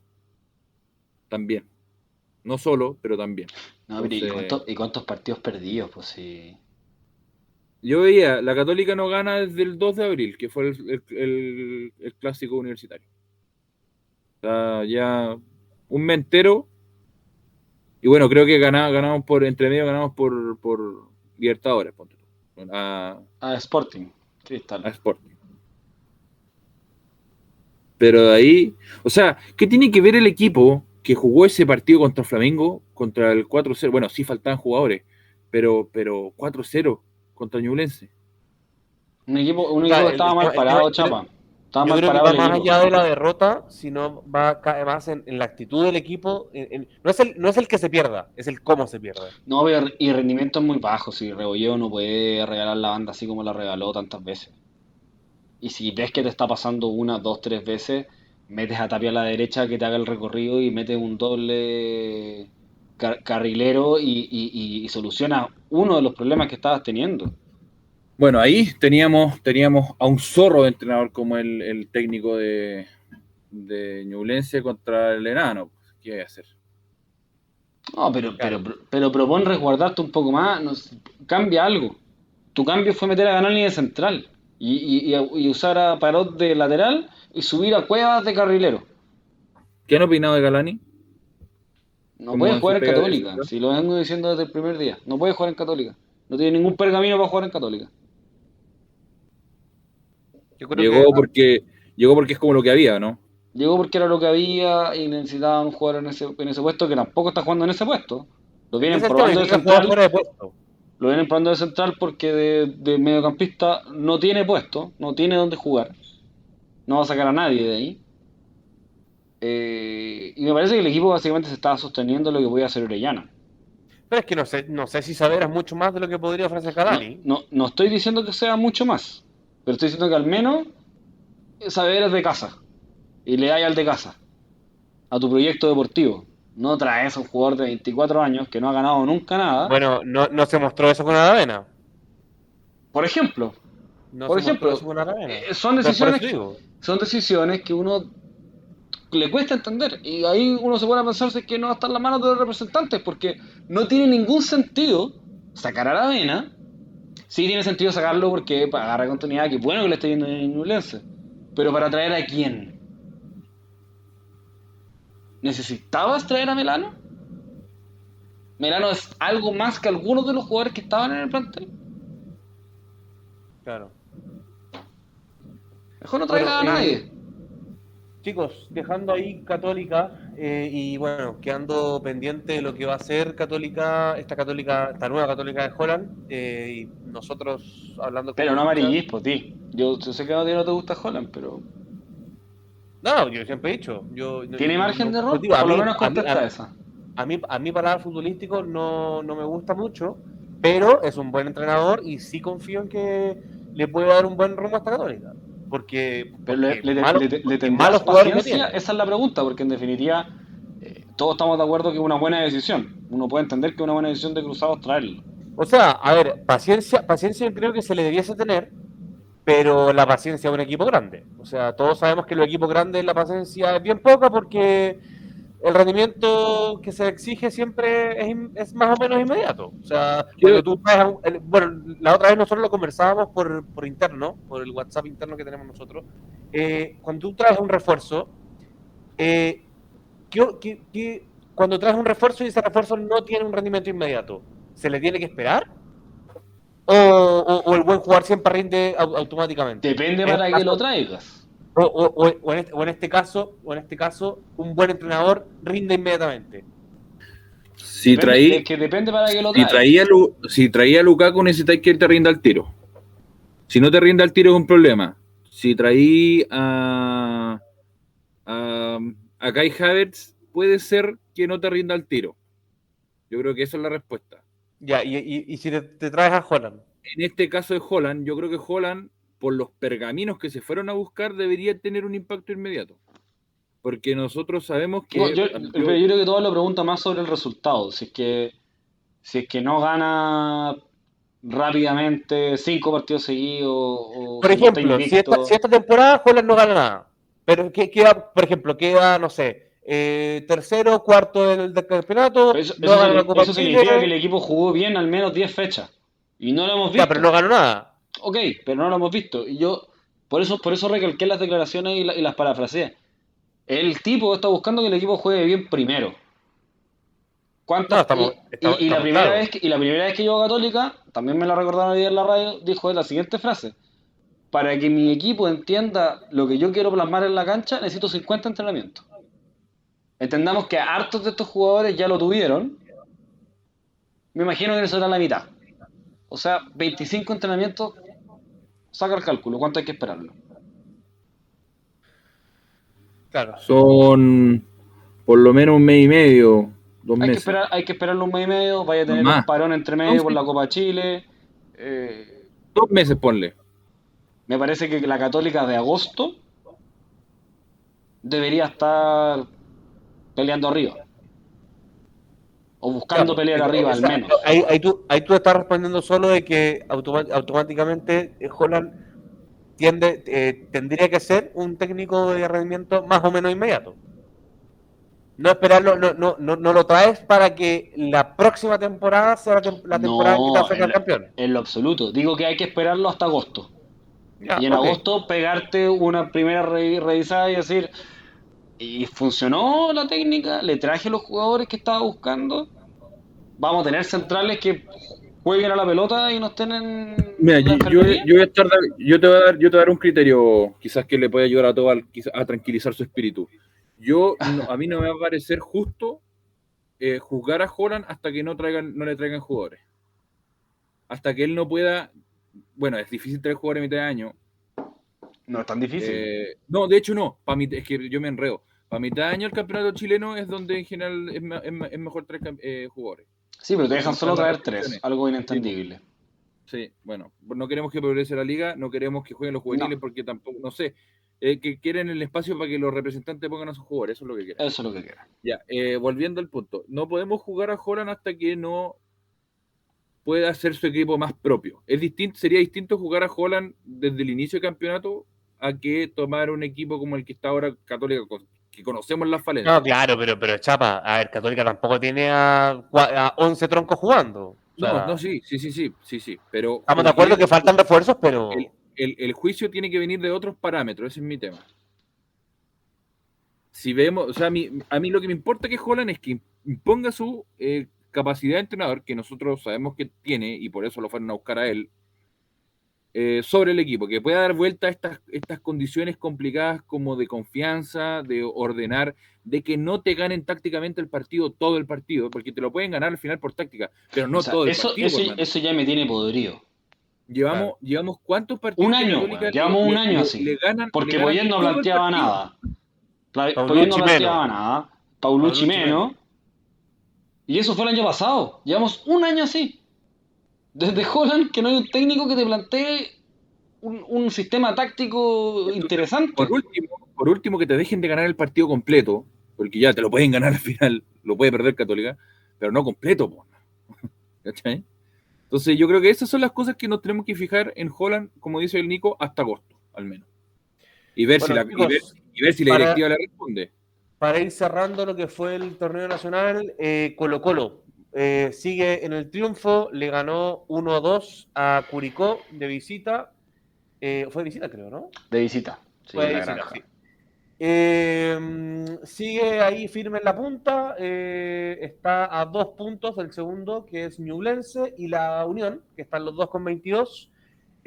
También. No solo, pero también. ¿y, cuántos, partidos perdidos? Pues sí. Yo veía, la Católica no gana desde el 2 de abril, que fue el, clásico universitario. O sea, ya un mentero. Y bueno, creo que ganamos, ganamos por, entre medio ganamos por, por Libertadores, ponte a, Sporting, Cristal. A Sporting. Pero de ahí, o sea, ¿qué tiene que ver el equipo que jugó ese partido contra Flamengo, contra el 4-0? Bueno, sí faltaban jugadores, pero, pero 4-0 contra Ñublense. Un equipo, un equipo que estaba mal parado, Chapa. Yo creo que va más allá de la derrota, sino va más en, la actitud del equipo. no, es el, no es el que se pierda, es el cómo se pierde. No, y rendimiento es muy bajo. Si Rebolleo no puede regalar la banda así como la regaló tantas veces. Y si ves que te está pasando una, dos, tres veces, metes a Tapia a la derecha que te haga el recorrido y metes un doble carrilero y, y soluciona uno de los problemas que estabas teniendo. Bueno, ahí teníamos, teníamos a un zorro de entrenador como el, técnico de, de Ñublense contra el enano. ¿Qué hay a hacer? No, pero, pero, pero propon resguardarte un poco más, cambia algo. Tu cambio fue meter a Ganani de central y, y, usar a Parot de lateral y subir a Cuevas de carrilero. ¿Qué han opinado de Galani? No puede jugar en Católica, si lo vengo diciendo desde el primer día. No puede jugar en Católica. No tiene ningún pergamino para jugar en Católica llegó porque llegó porque es como lo que había, ¿no? Llegó porque era lo que había y necesitaban un jugador en ese, en ese puesto que tampoco está jugando en ese puesto. Lo vienen probando de central. lo vienen probando de central porque de, mediocampista no tiene puesto, no tiene dónde jugar. No va a sacar a nadie de ahí. Eh, y me parece que el equipo básicamente se estaba sosteniendo lo que podía hacer Orellana. Pero es que no sé, no sé si saber es mucho más de lo que podría ofrecer Cadani. no, no estoy diciendo que sea mucho más. Pero estoy diciendo que al menos saber es de casa. Y le hay al de casa. A tu proyecto deportivo. No traes a un jugador de 24 años que no ha ganado nunca nada. Bueno, no, se mostró eso con Aravena. Por ejemplo. por ejemplo, eh, son decisiones, son decisiones que uno le cuesta entender. Y ahí uno se pone a pensarse que no va a estar en las manos de los representantes, porque no tiene ningún sentido sacar a Aravena Sí tiene sentido sacarlo porque agarra continuidad, que bueno que le esté viendo en Ñublense. Pero para traer a quién? ¿Necesitabas traer a Melano? ¿Melano es algo más que algunos de los jugadores que estaban en el plantel? Claro. Mejor no traiga a nadie. Eh, chicos, dejando ahí Católica eh, y bueno, quedando pendiente de lo que va a ser Católica, esta Católica, esta nueva Católica de Holland, eh, y nosotros hablando con Pero no amarillismo, pues, ti. Yo, sé que a ti no te gusta Holland, pero. No, yo siempre he dicho. Yo, ¿Tiene margen de error? Por lo menos contesta a, esa. A mí, a mí, para el futbolístico no, no me gusta mucho, pero es un buen entrenador y sí confío en que le puede dar un buen rumbo a esta Católica porque, le, le, malos paciencia, esa es la pregunta, porque en definitiva eh, todos estamos de acuerdo que es una buena decisión. Uno puede entender que es una buena decisión de Cruzados traerlo. O sea, a ver, paciencia, paciencia creo que se le debiese tener, pero la paciencia de un equipo grande. O sea, todos sabemos que los equipos grandes la paciencia es bien poca porque el rendimiento que se exige siempre es, es más o menos inmediato. O sea, cuando tú el- bueno, la otra vez nosotros lo conversábamos por, por interno, por el WhatsApp interno que tenemos nosotros. Eh, cuando tú traes un refuerzo, eh, ¿qué- qué- qué- cuando traes un refuerzo y ese refuerzo no tiene un rendimiento inmediato, ¿se le tiene que esperar? ¿O, o- o el buen jugador siempre rinde au- automáticamente? Depende En para que lo traigas. O, o- o- en este, o en este caso, o en este caso, un buen entrenador rinde inmediatamente. Si traí, es que depende para que lo si traía, Lu- si traía a Lukaku, necesitáis que él te rinda al tiro. Si no te rinda al tiro es un problema. Si traí a, a, a Kai Havertz, puede ser que no te rinda al tiro. Yo creo que esa es la respuesta. Ya, y, y- y si te, te traes a Holland. En este caso de Holland, yo creo que Holland, por los pergaminos que se fueron a buscar, debería tener un impacto inmediato. Porque nosotros sabemos que... No, yo, yo- pero yo creo que todo lo pregunta más sobre el resultado. Si es que, si es que no gana rápidamente cinco partidos seguidos o Por ejemplo, si invicto. esta, si esta temporada Holland no gana nada, pero que queda, por ejemplo, queda, no sé, eh, tercero, cuarto del, del campeonato, eso, no eso gana la signi- Copa eso Chile, significa que el equipo jugó bien al menos 10 fechas. Y no lo hemos visto. ya, pero no ganó nada. Ok, pero no lo hemos visto. Y yo, por eso, por eso recalqué las declaraciones y, la- y las parafraseé. El tipo está buscando que el equipo juegue bien primero. ¿Cuántas? No, estamos- y, estamos- y- y la primera vez que, y la primera vez que llegó a Católica, también me la recordaron hoy día en la radio, dijo la siguiente frase. Para que mi equipo entienda lo que yo quiero plasmar en la cancha, necesito 50 entrenamientos. Entendamos que hartos de estos jugadores ya lo tuvieron. Me imagino que eso era la mitad. O sea, 25 entrenamientos, saca el cálculo, ¿cuánto hay que esperarlo? Claro. Son por lo menos un mes y medio, dos Hay que, meses. esperar, hay que esperarlo un mes y medio, vaya a tener Más. un parón entre medio por la Copa Chile. eh, Dos meses, ponle. me parece que la Católica de agosto debería estar peleando arriba. O buscando Claro, pelear arriba al menos. Ahí, ahí tú, ahí tú estás respondiendo solo de que automáticamente eh, Holland tiende, eh, tendría que ser un técnico de rendimiento más o menos inmediato. No esperarlo, no, no, no, no lo traes para que la próxima temporada sea la, tem- la temporada No, que te va a sacar en la- campeón. En lo absoluto. Digo que hay que esperarlo hasta agosto. Ya, y en agosto pegarte una primera re- revisada y decir, ¿y funcionó la técnica? ¿Le traje los jugadores que estaba buscando? Vamos a tener centrales que jueguen a la pelota y no estén en Mira, yo, yo, enfermería? yo voy a estar, yo te voy a dar, yo te voy a dar un criterio, quizás que le pueda ayudar a todo a tranquilizar su espíritu. Yo, no- a mí no me va a parecer justo eh, juzgar a Holland hasta que no traigan, no le traigan jugadores. Hasta que él no pueda, bueno, es difícil traer jugadores a mitad de año. No es tan difícil. Eh, no, de hecho no, para es que yo me enredo. Para mitad de año el campeonato chileno es donde en general es, me- es me- es mejor traer eh, jugadores. Sí, pero te dejan solo traer tres, algo inentendible. Sí, bueno, no queremos que progrese la liga, no queremos que jueguen los juveniles porque tampoco, no sé, eh, que quieren el espacio para que los representantes pongan a sus jugadores, eso es lo que quieren. Eso es lo que queda. Ya, eh, volviendo al punto, no podemos jugar a Holland hasta que no pueda hacer su equipo más propio. Es distinto, sería distinto jugar a Holland desde el inicio del campeonato a que tomar un equipo como el que está ahora Católica, que conocemos las falencias. No, claro, pero, pero Chapa, a ver, Católica tampoco tiene a, a 11 troncos jugando. O No, no, sí, sí, sí, sí, sí, sí, pero Estamos de acuerdo que faltan refuerzos, pero. el, el- el juicio tiene que venir de otros parámetros, ese es mi tema. Si vemos, o sea, a mí, a mí lo que me importa que Holland es que imponga su eh, capacidad de entrenador, que nosotros sabemos que tiene, y por eso lo fueron a buscar a él, eh, sobre el equipo, que pueda dar vuelta a estas, estas condiciones complicadas como de confianza, de ordenar, de que no te ganen tácticamente el partido, todo el partido, porque te lo pueden ganar al final por táctica, pero no O sea, todo el eso, partido. eso, ya me tiene podrido. Llevamos, llevamos cuántos partidos. Un año, llevamos un año así. le ganan- Porque Poyet no planteaba nada. Poyet no planteaba nada. Paulucci menos. Y eso fue el año pasado. Llevamos un año así. Desde Holland, que no hay un técnico que te plantee un, un sistema táctico interesante. Por último, por último, que te dejen de ganar el partido completo, porque ya te lo pueden ganar al final, lo puede perder Católica, pero no completo, po. (laughs) ¿cachai? Entonces yo creo que esas son las cosas que nos tenemos que fijar en Holland, como dice el Nico, hasta agosto, al menos. Y ver, Bueno, si, la, y ver, y ver si la para- directiva le responde. para ir cerrando lo que fue el torneo nacional, eh, Colo Colo eh, sigue en el triunfo, le ganó 1-2 a Curicó de visita. Eh, fue de visita, creo, ¿no? De visita. Sí, Fue de visita, sí. Eh, sigue ahí firme en la punta, eh, está a dos puntos del segundo, que es Ñublense, y la Unión, que están los dos con 22.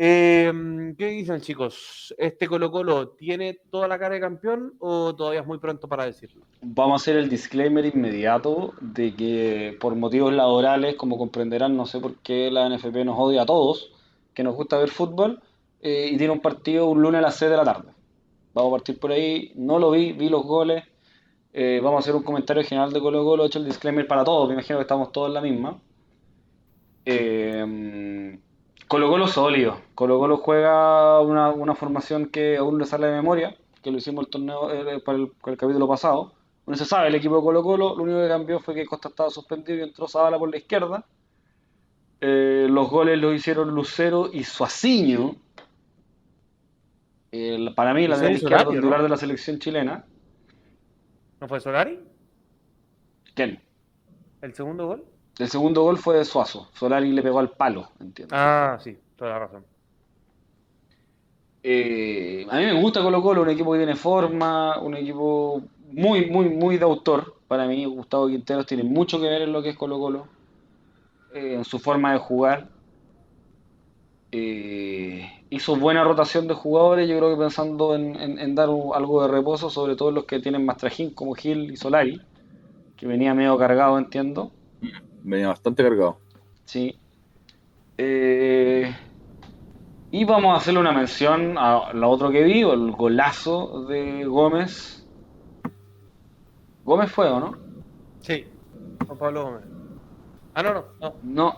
Eh, ¿Qué dicen, chicos? ¿Este Colo Colo tiene toda la cara de campeón o todavía es muy pronto para decirlo? Vamos a hacer el disclaimer inmediato de que por motivos laborales, como comprenderán, no sé por qué la NFP nos odia a todos, que nos gusta ver fútbol, eh, y tiene un partido un lunes a las 6 de la tarde. Vamos a partir por ahí, no lo vi, vi los goles, eh, vamos a hacer un comentario general de Colo Colo, he hecho el disclaimer para todos, me imagino que estamos todos en la misma. Eh, Colo Colo sólido, Colo Colo juega una, una formación que aún le sale de memoria, que lo hicimos el torneo eh, para el, para el capítulo pasado. No se sabe el equipo de Colo Colo, lo único que cambió fue que Costa estaba suspendido y entró Zavala por la izquierda. Eh, los goles los hicieron Lucero y Suaciño. El- para mí, la Solari, ¿no? titular de la selección chilena. ¿No fue Solari? ¿Quién? ¿El segundo gol? El segundo gol fue de Suazo. Solari le pegó al palo, entiendo. Ah, sí, toda la razón. Eh, a mí me gusta Colo Colo, un equipo que tiene forma, un equipo muy, muy, muy de autor. Para mí, Gustavo Quinteros tiene mucho que ver en lo que es Colo Colo, eh, en su forma de jugar. Eh, hizo buena rotación de jugadores, yo creo que pensando en, en- en dar un- algo de reposo, sobre todo los que tienen más trajín, como Gil y Solari, que venía medio cargado, entiendo. Venía bastante cargado. Sí. Eh, y vamos a hacerle una mención a la otro que vi, el golazo de Gómez. Gómez fue, ¿o no? Sí, Juan Pablo Gómez. Ah, no, no, no. No.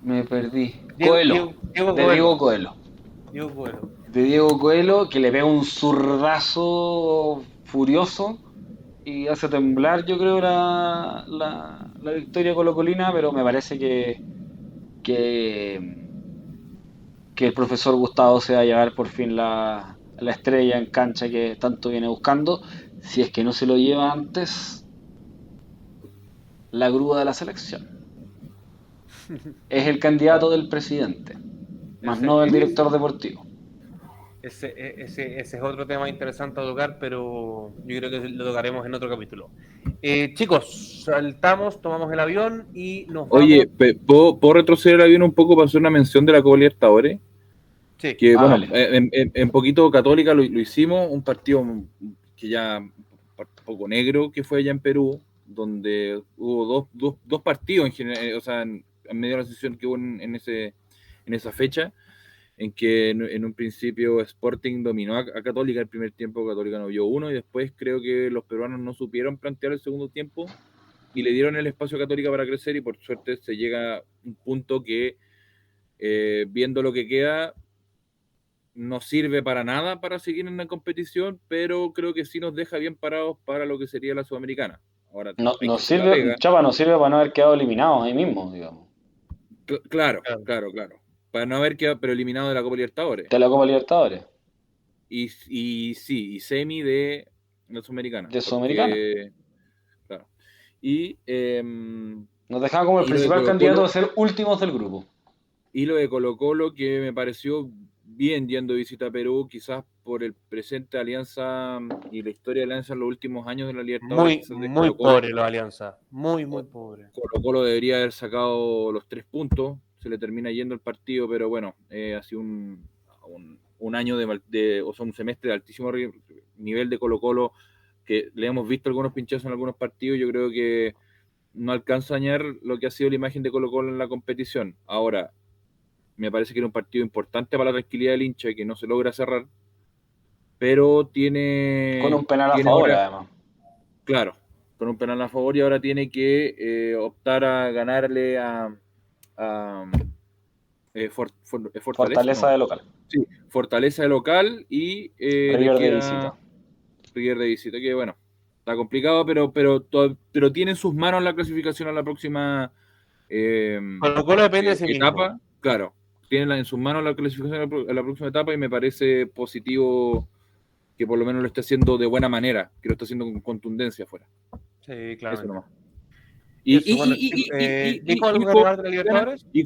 Me perdí. Diego- Coelho. Diego- Diego de Coelho. Diego Coelho. Diego Coelho. De Diego Coelho, que le pega un zurdazo furioso y hace temblar, yo creo, la, la, la victoria colocolina, pero me parece que, que, que el profesor Gustavo se va a llevar por fin la, la estrella en cancha que tanto viene buscando. Si es que no se lo lleva antes, la grúa de la selección. (laughs) Es el candidato del presidente, más no del (laughs) director deportivo. Ese, e- ese, ese es otro tema interesante a tocar, pero yo creo que lo tocaremos en otro capítulo. Eh, chicos, saltamos, tomamos el avión y nos vamos. Oye, ¿puedo, puedo retroceder el avión un poco para hacer una mención de la Copa Libertadores? Sí. Que Ah, bueno, dale. eh, en, en- en poquito Católica lo, lo hicimos, un partido que ya un poco negro que fue allá en Perú, donde hubo dos, dos, dos partidos en general, o sea, en, en medio de la sesión que hubo en ese, en esa fecha, en que en, en un principio Sporting dominó a, a Católica el primer tiempo, Católica no vio uno, y después creo que los peruanos no supieron plantear el segundo tiempo y le dieron el espacio a Católica para crecer y por suerte se llega a un punto que eh, viendo lo que queda no sirve para nada para seguir en la competición, pero creo que sí nos deja bien parados para lo que sería la Sudamericana. Ahora, No, nos sirve. Chapa, nos sirve para no haber quedado eliminados ahí mismo, digamos, Cl- claro, Claro. claro, claro. Para no haber quedado, pero eliminado de la Copa Libertadores. de la Copa Libertadores. Y, y sí, y semi de la Sudamericana. De Sudamericana. porque- Claro. Y, em, Nos dejaba como el principal Colo-Colo- candidato a ser últimos del grupo. y lo de Colo Colo, que me pareció bien yendo de visita a Perú, quizás por el presente de Alianza y la historia de Alianza en los últimos años de la Libertadores. Muy, muy Colo-Colo. pobre la alianza. Muy, muy pobre. Colo Colo debería haber sacado los tres puntos, se le termina yendo el partido, pero bueno, eh, ha sido un, un, un año de, de- o sea, un semestre de altísimo nivel de Colo Colo, que le hemos visto algunos pinchazos en algunos partidos, yo creo que no alcanza a dañar lo que ha sido la imagen de Colo Colo en la competición. Ahora, me parece que era un partido importante para la tranquilidad del hincha y que no se logra cerrar, pero tiene... Con un penal a favor, ahora- además. Claro, con un penal a favor y ahora tiene que eh, optar a ganarle a, a, eh, For- For- eh, Fortaleza, Fortaleza no, de local. sí, Fortaleza de local y eh, River de visita. River de visita, que bueno, está complicado, pero, pero, pero tiene en sus manos la clasificación a la próxima Colo Colo depende de sí mismo. etapa, claro, tiene en sus manos la clasificación a la, pro- a la próxima etapa y me parece positivo que por lo menos lo esté haciendo de buena manera, que lo esté haciendo con contundencia afuera. Sí, claro. Eso nomás. Y, y, bueno, y, y, eh,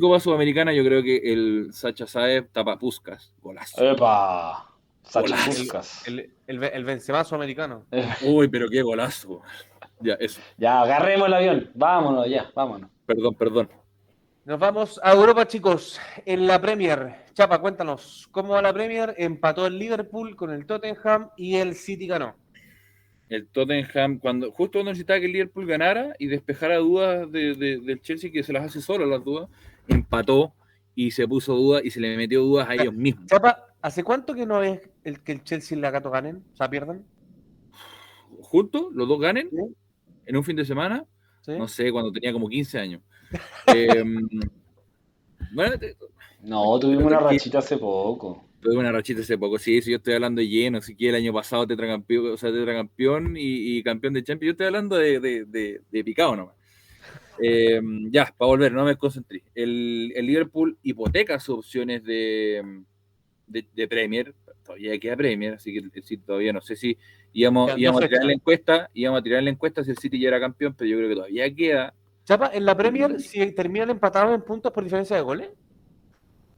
Copa Sudamericana, yo creo que el Sacha Saez tapa Puskas, golazo. ¡Epa! Sacha Golazo. Puskas. El, el, el Benzemazo americano. (laughs) Uy, pero qué golazo. Ya, eso. Ya, agarremos el avión. Vámonos, ya, vámonos. Perdón, perdón. Nos vamos a Europa, chicos. En la Premier. Chapa, cuéntanos. ¿Cómo va la Premier? Empató el Liverpool con el Tottenham y el City ganó. El Tottenham, cuando, justo cuando necesitaba que el Liverpool ganara y despejara dudas de- de- del Chelsea, que se las hace solo las dudas, empató y se puso dudas y se le metió dudas a ellos mismos. Chapa, ¿hace cuánto que no es el que el Chelsea y la Gato ganen? O sea, pierdan. Juntos, los dos ganen Sí. en un fin de semana, ¿Sí? no sé, cuando tenía como 15 años. (laughs) Em, bueno, te- No, tuvimos una rachita hace poco. Tuve una rachita hace poco, sí, yo estoy hablando de lleno, así que el año pasado tetracampeón, o sea, tetracampeón y, y campeón de Champions, yo estoy hablando de, de, de, de picado nomás. (laughs) Em, ya, para volver, no me concentré. El, el Liverpool hipoteca sus opciones de, de, de Premier, todavía queda Premier, así que el City todavía no sé si íbamos, íbamos a tirar la encuesta, íbamos a tirar la encuesta si el City ya era campeón, pero yo creo que todavía queda. Chapa, en la Premier, si terminan empatados en puntos por diferencia de goles.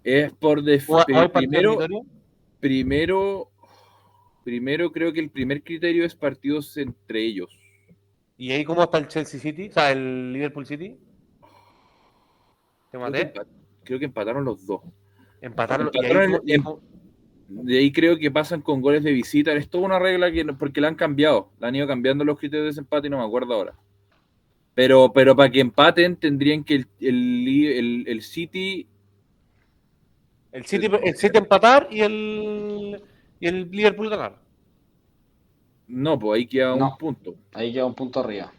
Es por def- ¿O, o hay partido primero, primero, primero creo que el primer criterio es partidos entre ellos. ¿Y ahí cómo está el Chelsea City? O sea, el Liverpool City. ¿Te Creo que, maté? creo que empataron los dos. Empataron. y ahí empataron y cómo- De ahí creo que pasan con goles de visita. Es toda una regla que porque la han cambiado. La han ido cambiando los criterios de desempate y no me acuerdo ahora. Pero, pero para que empaten tendrían que el- el City. El, City, el City empatar y el, y el Liverpool ganar. No, pues ahí queda No. un punto. Ahí queda un punto arriba.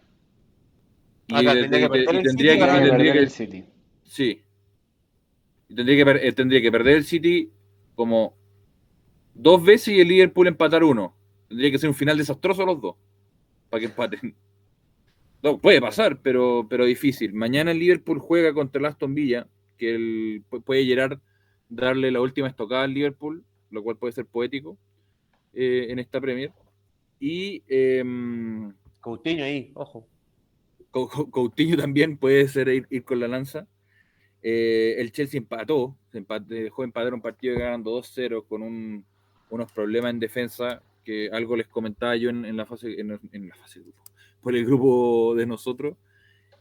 Y, Acá tendría que de- perder el tendría City que, y ganar y Tiene que tendría perder que- el City. Sí. Y tendría que, eh, tendría que perder el City como dos veces y el Liverpool empatar uno. Tendría que ser un final desastroso los dos. Para que empaten. No, puede pasar, pero, pero difícil. Mañana el Liverpool juega contra el Aston Villa, que el- pu- puede Gerard darle la última estocada al Liverpool, lo cual puede ser poético eh, en esta Premier. Y em, Coutinho ahí, ojo. Cou- Cou- Coutinho también puede ser ir, ir con la lanza. Eh, el Chelsea empató, se dejó empatar un partido ganando 2-0 con un- unos problemas en defensa que algo les comentaba yo en, en la fase en, en la fase de grupo, por el grupo de nosotros,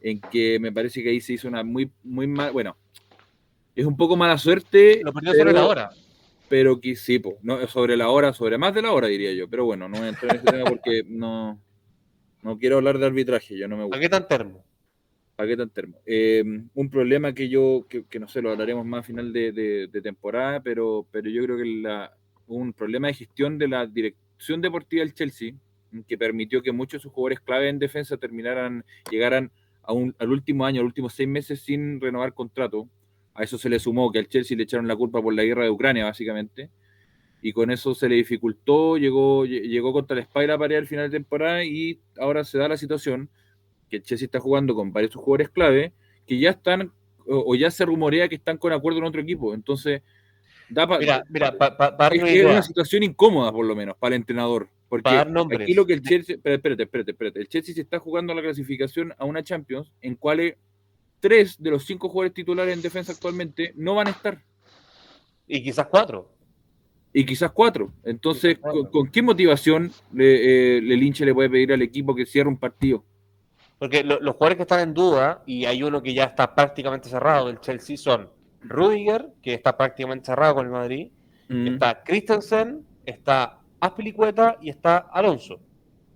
en que me parece que ahí se hizo una muy muy mal, bueno, es un poco mala suerte, Lo perdió sobre la hora. pero que sí, po, no, sobre la hora, sobre más de la hora diría yo, pero bueno, no voy a entrar en ese tema porque no, no quiero hablar de arbitraje, yo no me gusta. ¿A qué tan termo? ¿Para qué tan termo? Eh, un problema que yo, que, que no sé, lo hablaremos más a final de, de- de temporada, pero, pero yo creo que la, un problema de gestión de la dirección deportiva del Chelsea, que permitió que muchos de sus jugadores clave en defensa terminaran, llegaran a un- al último año, a los últimos seis meses sin renovar contrato. A eso se le sumó que al Chelsea le echaron la culpa por la guerra de Ucrania, básicamente. Y con eso se le dificultó, llegó, lle- llegó contra la espalda la pared al final de temporada y ahora se da la situación que el Chelsea está jugando con varios jugadores clave que ya están o, o ya se rumorea que están con acuerdo en otro equipo. Entonces, da pa- Mira, mira, para dar es, una es una situación incómoda, por lo menos, para el entrenador. Porque Pa dar nombres. aquí lo que el Chelsea. Espérate, espérate, espérate, espérate. El Chelsea se está jugando la clasificación a una Champions en cuales tres de los cinco jugadores titulares en defensa actualmente no van a estar. Y quizás cuatro. Y quizás cuatro. Entonces, Quizás cuatro. ¿con, con qué motivación le, eh, el hincha le puede pedir al equipo que cierre un partido? Porque lo- los jugadores que están en duda, y hay uno que ya está prácticamente cerrado del Chelsea, son Rudiger, que está prácticamente cerrado con el Madrid, Mm, está Christensen, está Aspilicueta y está Alonso.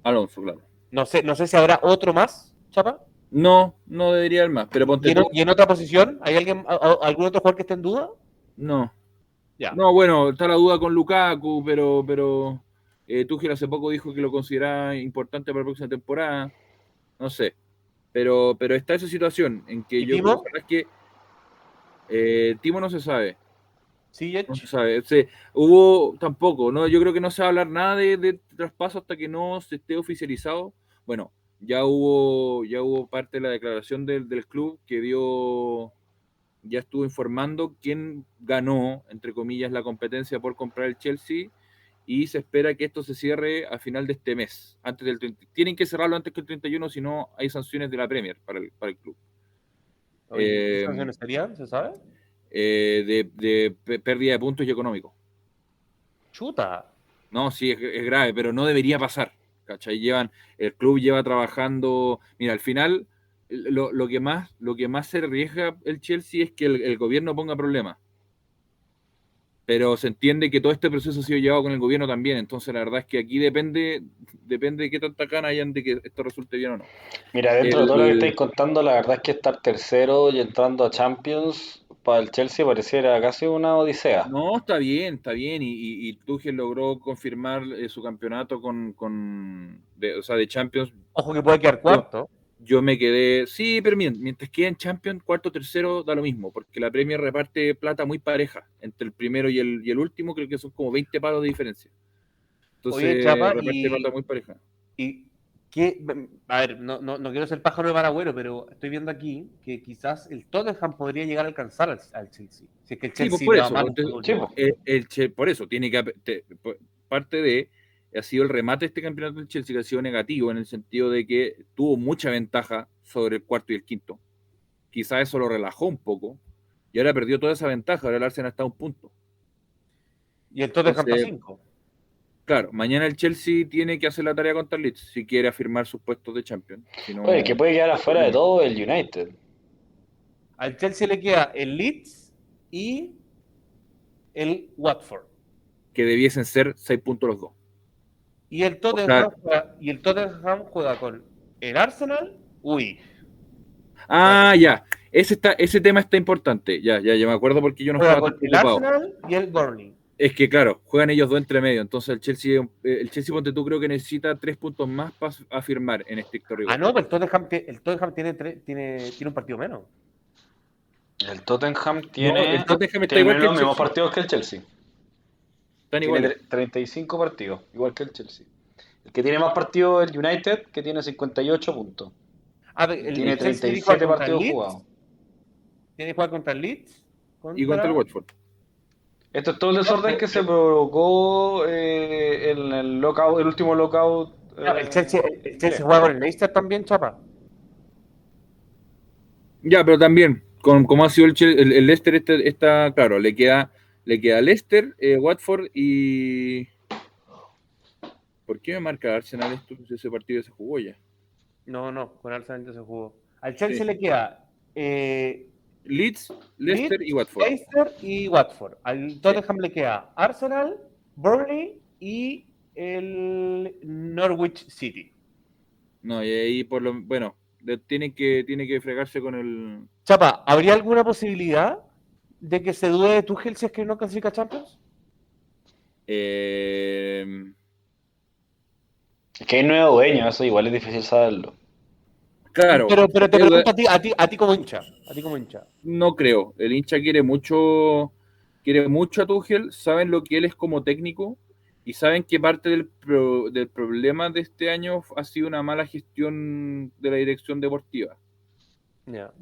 Alonso, claro. No sé, no sé si habrá otro más, Chapa. No, no debería haber más. Pero ¿Y en, tú- y en otra posición? ¿Hay alguien, a- a- algún otro jugador que esté en duda? No. Ya. No, bueno, está la duda con Lukaku, pero, pero eh, Tuchel hace poco dijo que lo consideraba importante para la próxima temporada. No sé. Pero, pero está esa situación en que ¿Y yo Timo? es que eh, Timo no se sabe. Sí, No se sabe. Se- hubo tampoco, ¿no? Yo creo que no se va a hablar nada de, de traspaso hasta que no se esté oficializado. Bueno, ya hubo, ya hubo parte de la declaración del, del club que dio, ya estuvo informando quién ganó, entre comillas, la competencia por comprar el Chelsea. y se espera que esto se cierre a final de este mes. Antes del 30 tienen que cerrarlo antes que el 31, si no hay sanciones de la Premier para el, para el club. ¿Qué Eh, sanciones serían? ¿Se sabe? Eh, de, de pérdida de puntos y económico. Chuta. No, sí, es, es grave, pero no debería pasar. ¿Cachai? Llevan, el club lleva trabajando. Mira, al final, lo, lo que, más, lo que más se arriesga el Chelsea es que el, el gobierno ponga problemas. Pero se entiende que todo este proceso ha sido llevado con el gobierno también. Entonces, la verdad es que aquí depende, depende de qué tanta gana hayan de que esto resulte bien o no. Mira, dentro de todo lo que estáis contando, la verdad es que estar tercero y entrando a Champions para el Chelsea pareciera casi una odisea. No, está bien, está bien. Y, y, y Tuchel logró confirmar eh, su campeonato con, con de, o sea, de Champions Ojo que puede quedar cuarto. yo me quedé, sí, pero miren, mientras queden Champions, cuarto, tercero, da lo mismo, porque la Premier reparte plata muy pareja entre el primero y el, y el último, creo que son como 20 palos de diferencia. Entonces, Oye, Chapa, reparte y- plata muy pareja. Y que, a ver, no, no, no quiero ser pájaro de Baragüero, pero estoy viendo aquí que quizás el Tottenham podría llegar a alcanzar al, al Chelsea. Si es que el Sí, pues, Chelsea por eso, mal entonces, el sí. El, el Che- por eso, tiene que, te- parte de, ha sido el remate de este campeonato del Chelsea que ha sido negativo en el sentido de que tuvo mucha ventaja sobre el cuarto y el quinto. Quizás eso lo relajó un poco y ahora perdió toda esa ventaja, ahora el Arsenal está a un punto. Y el Tottenham está Entonces, 5. Claro, mañana el Chelsea tiene que hacer la tarea contra el Leeds si quiere afirmar sus puestos de Champions. Si no- Oye, el que puede quedar afuera de todo el United. Al Chelsea le queda el Leeds y el Watford. que debiesen ser seis puntos los dos. Y el Tottenham, sea- juega, y el Tottenham juega con el Arsenal. Uy, Ah, ya. Ese, está, ese tema está importante. Ya, ya, ya me acuerdo porque yo no juega estaba con el. Arsenal y el Burnley. Es que, claro, juegan ellos dos entre medio. Entonces el Chelsea, eh, el Chelsea, ponte tú, creo que necesita tres puntos más para afirmar en estricto rigor. Ah, no, pero el Tottenham, te- el Tottenham tiene, tiene, tiene un partido menos. El Tottenham tiene, No, el Tottenham está tiene igual que los mismos partidos que el Chelsea. Están tre- 35 partidos, igual que el Chelsea. El que tiene más partidos es el United, que tiene 58 puntos. Ah, pero el, tiene el Chelsea tiene que jugar 37 contra el partidos jugados. Tiene que jugar contra el Leeds. Y contra el Watford. Esto es todo el desorden que se provocó eh, en el lockout, el último lockout. eh, El Chelsea, el Chelsea juega con el Leicester también, chapa. Ya, pero también, con, como ha sido el, el, el Leicester, este, está, claro, le queda, le queda Leicester, eh, Watford y. ¿Por qué me marca Arsenal esto? Si ese partido se jugó ya. No, no, con Arsenal ya se jugó. Al Chelsea Sí. le queda eh, Leeds, Leicester Leeds, y Watford. Leicester y Watford. Al Tottenham le queda Arsenal, Burnley y el Norwich City. No, y ahí por lo bueno, de- tiene que, tiene que fregarse con el. Chapa, ¿habría alguna posibilidad de que se dude de Tuchel si es que no clasifica a Champions? eh, Es que hay nuevo dueño, eso igual es difícil saberlo. Claro, pero, pero te pero pregunto a ti, a ti, a ti como hincha, a ti como hincha. no creo. El hincha quiere mucho, quiere mucho a Tuchel, saben lo que él es como técnico y saben que parte del, pro- del problema de este año ha sido una mala gestión de la dirección deportiva. Ya.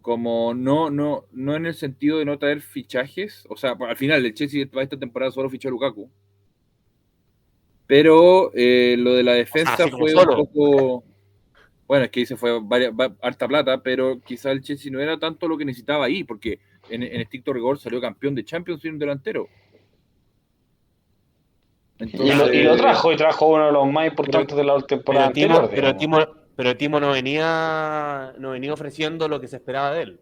Como no, no, no en el sentido de no traer fichajes, o sea, al final el Chelsea para esta temporada solo fichó a Lukaku. Pero eh, lo de la defensa fue solo. un poco. Bueno, es que ahí se fue varias- harta plata, pero quizá el Chelsea no era tanto lo que necesitaba ahí, porque en, en estricto rigor salió campeón de Champions sin un delantero. Y lo, y lo trajo, y trajo uno de los más importantes de la temporada Pero Timo, anterior. pero. Timo, pero Timo no venía no venía ofreciendo lo que se esperaba de él.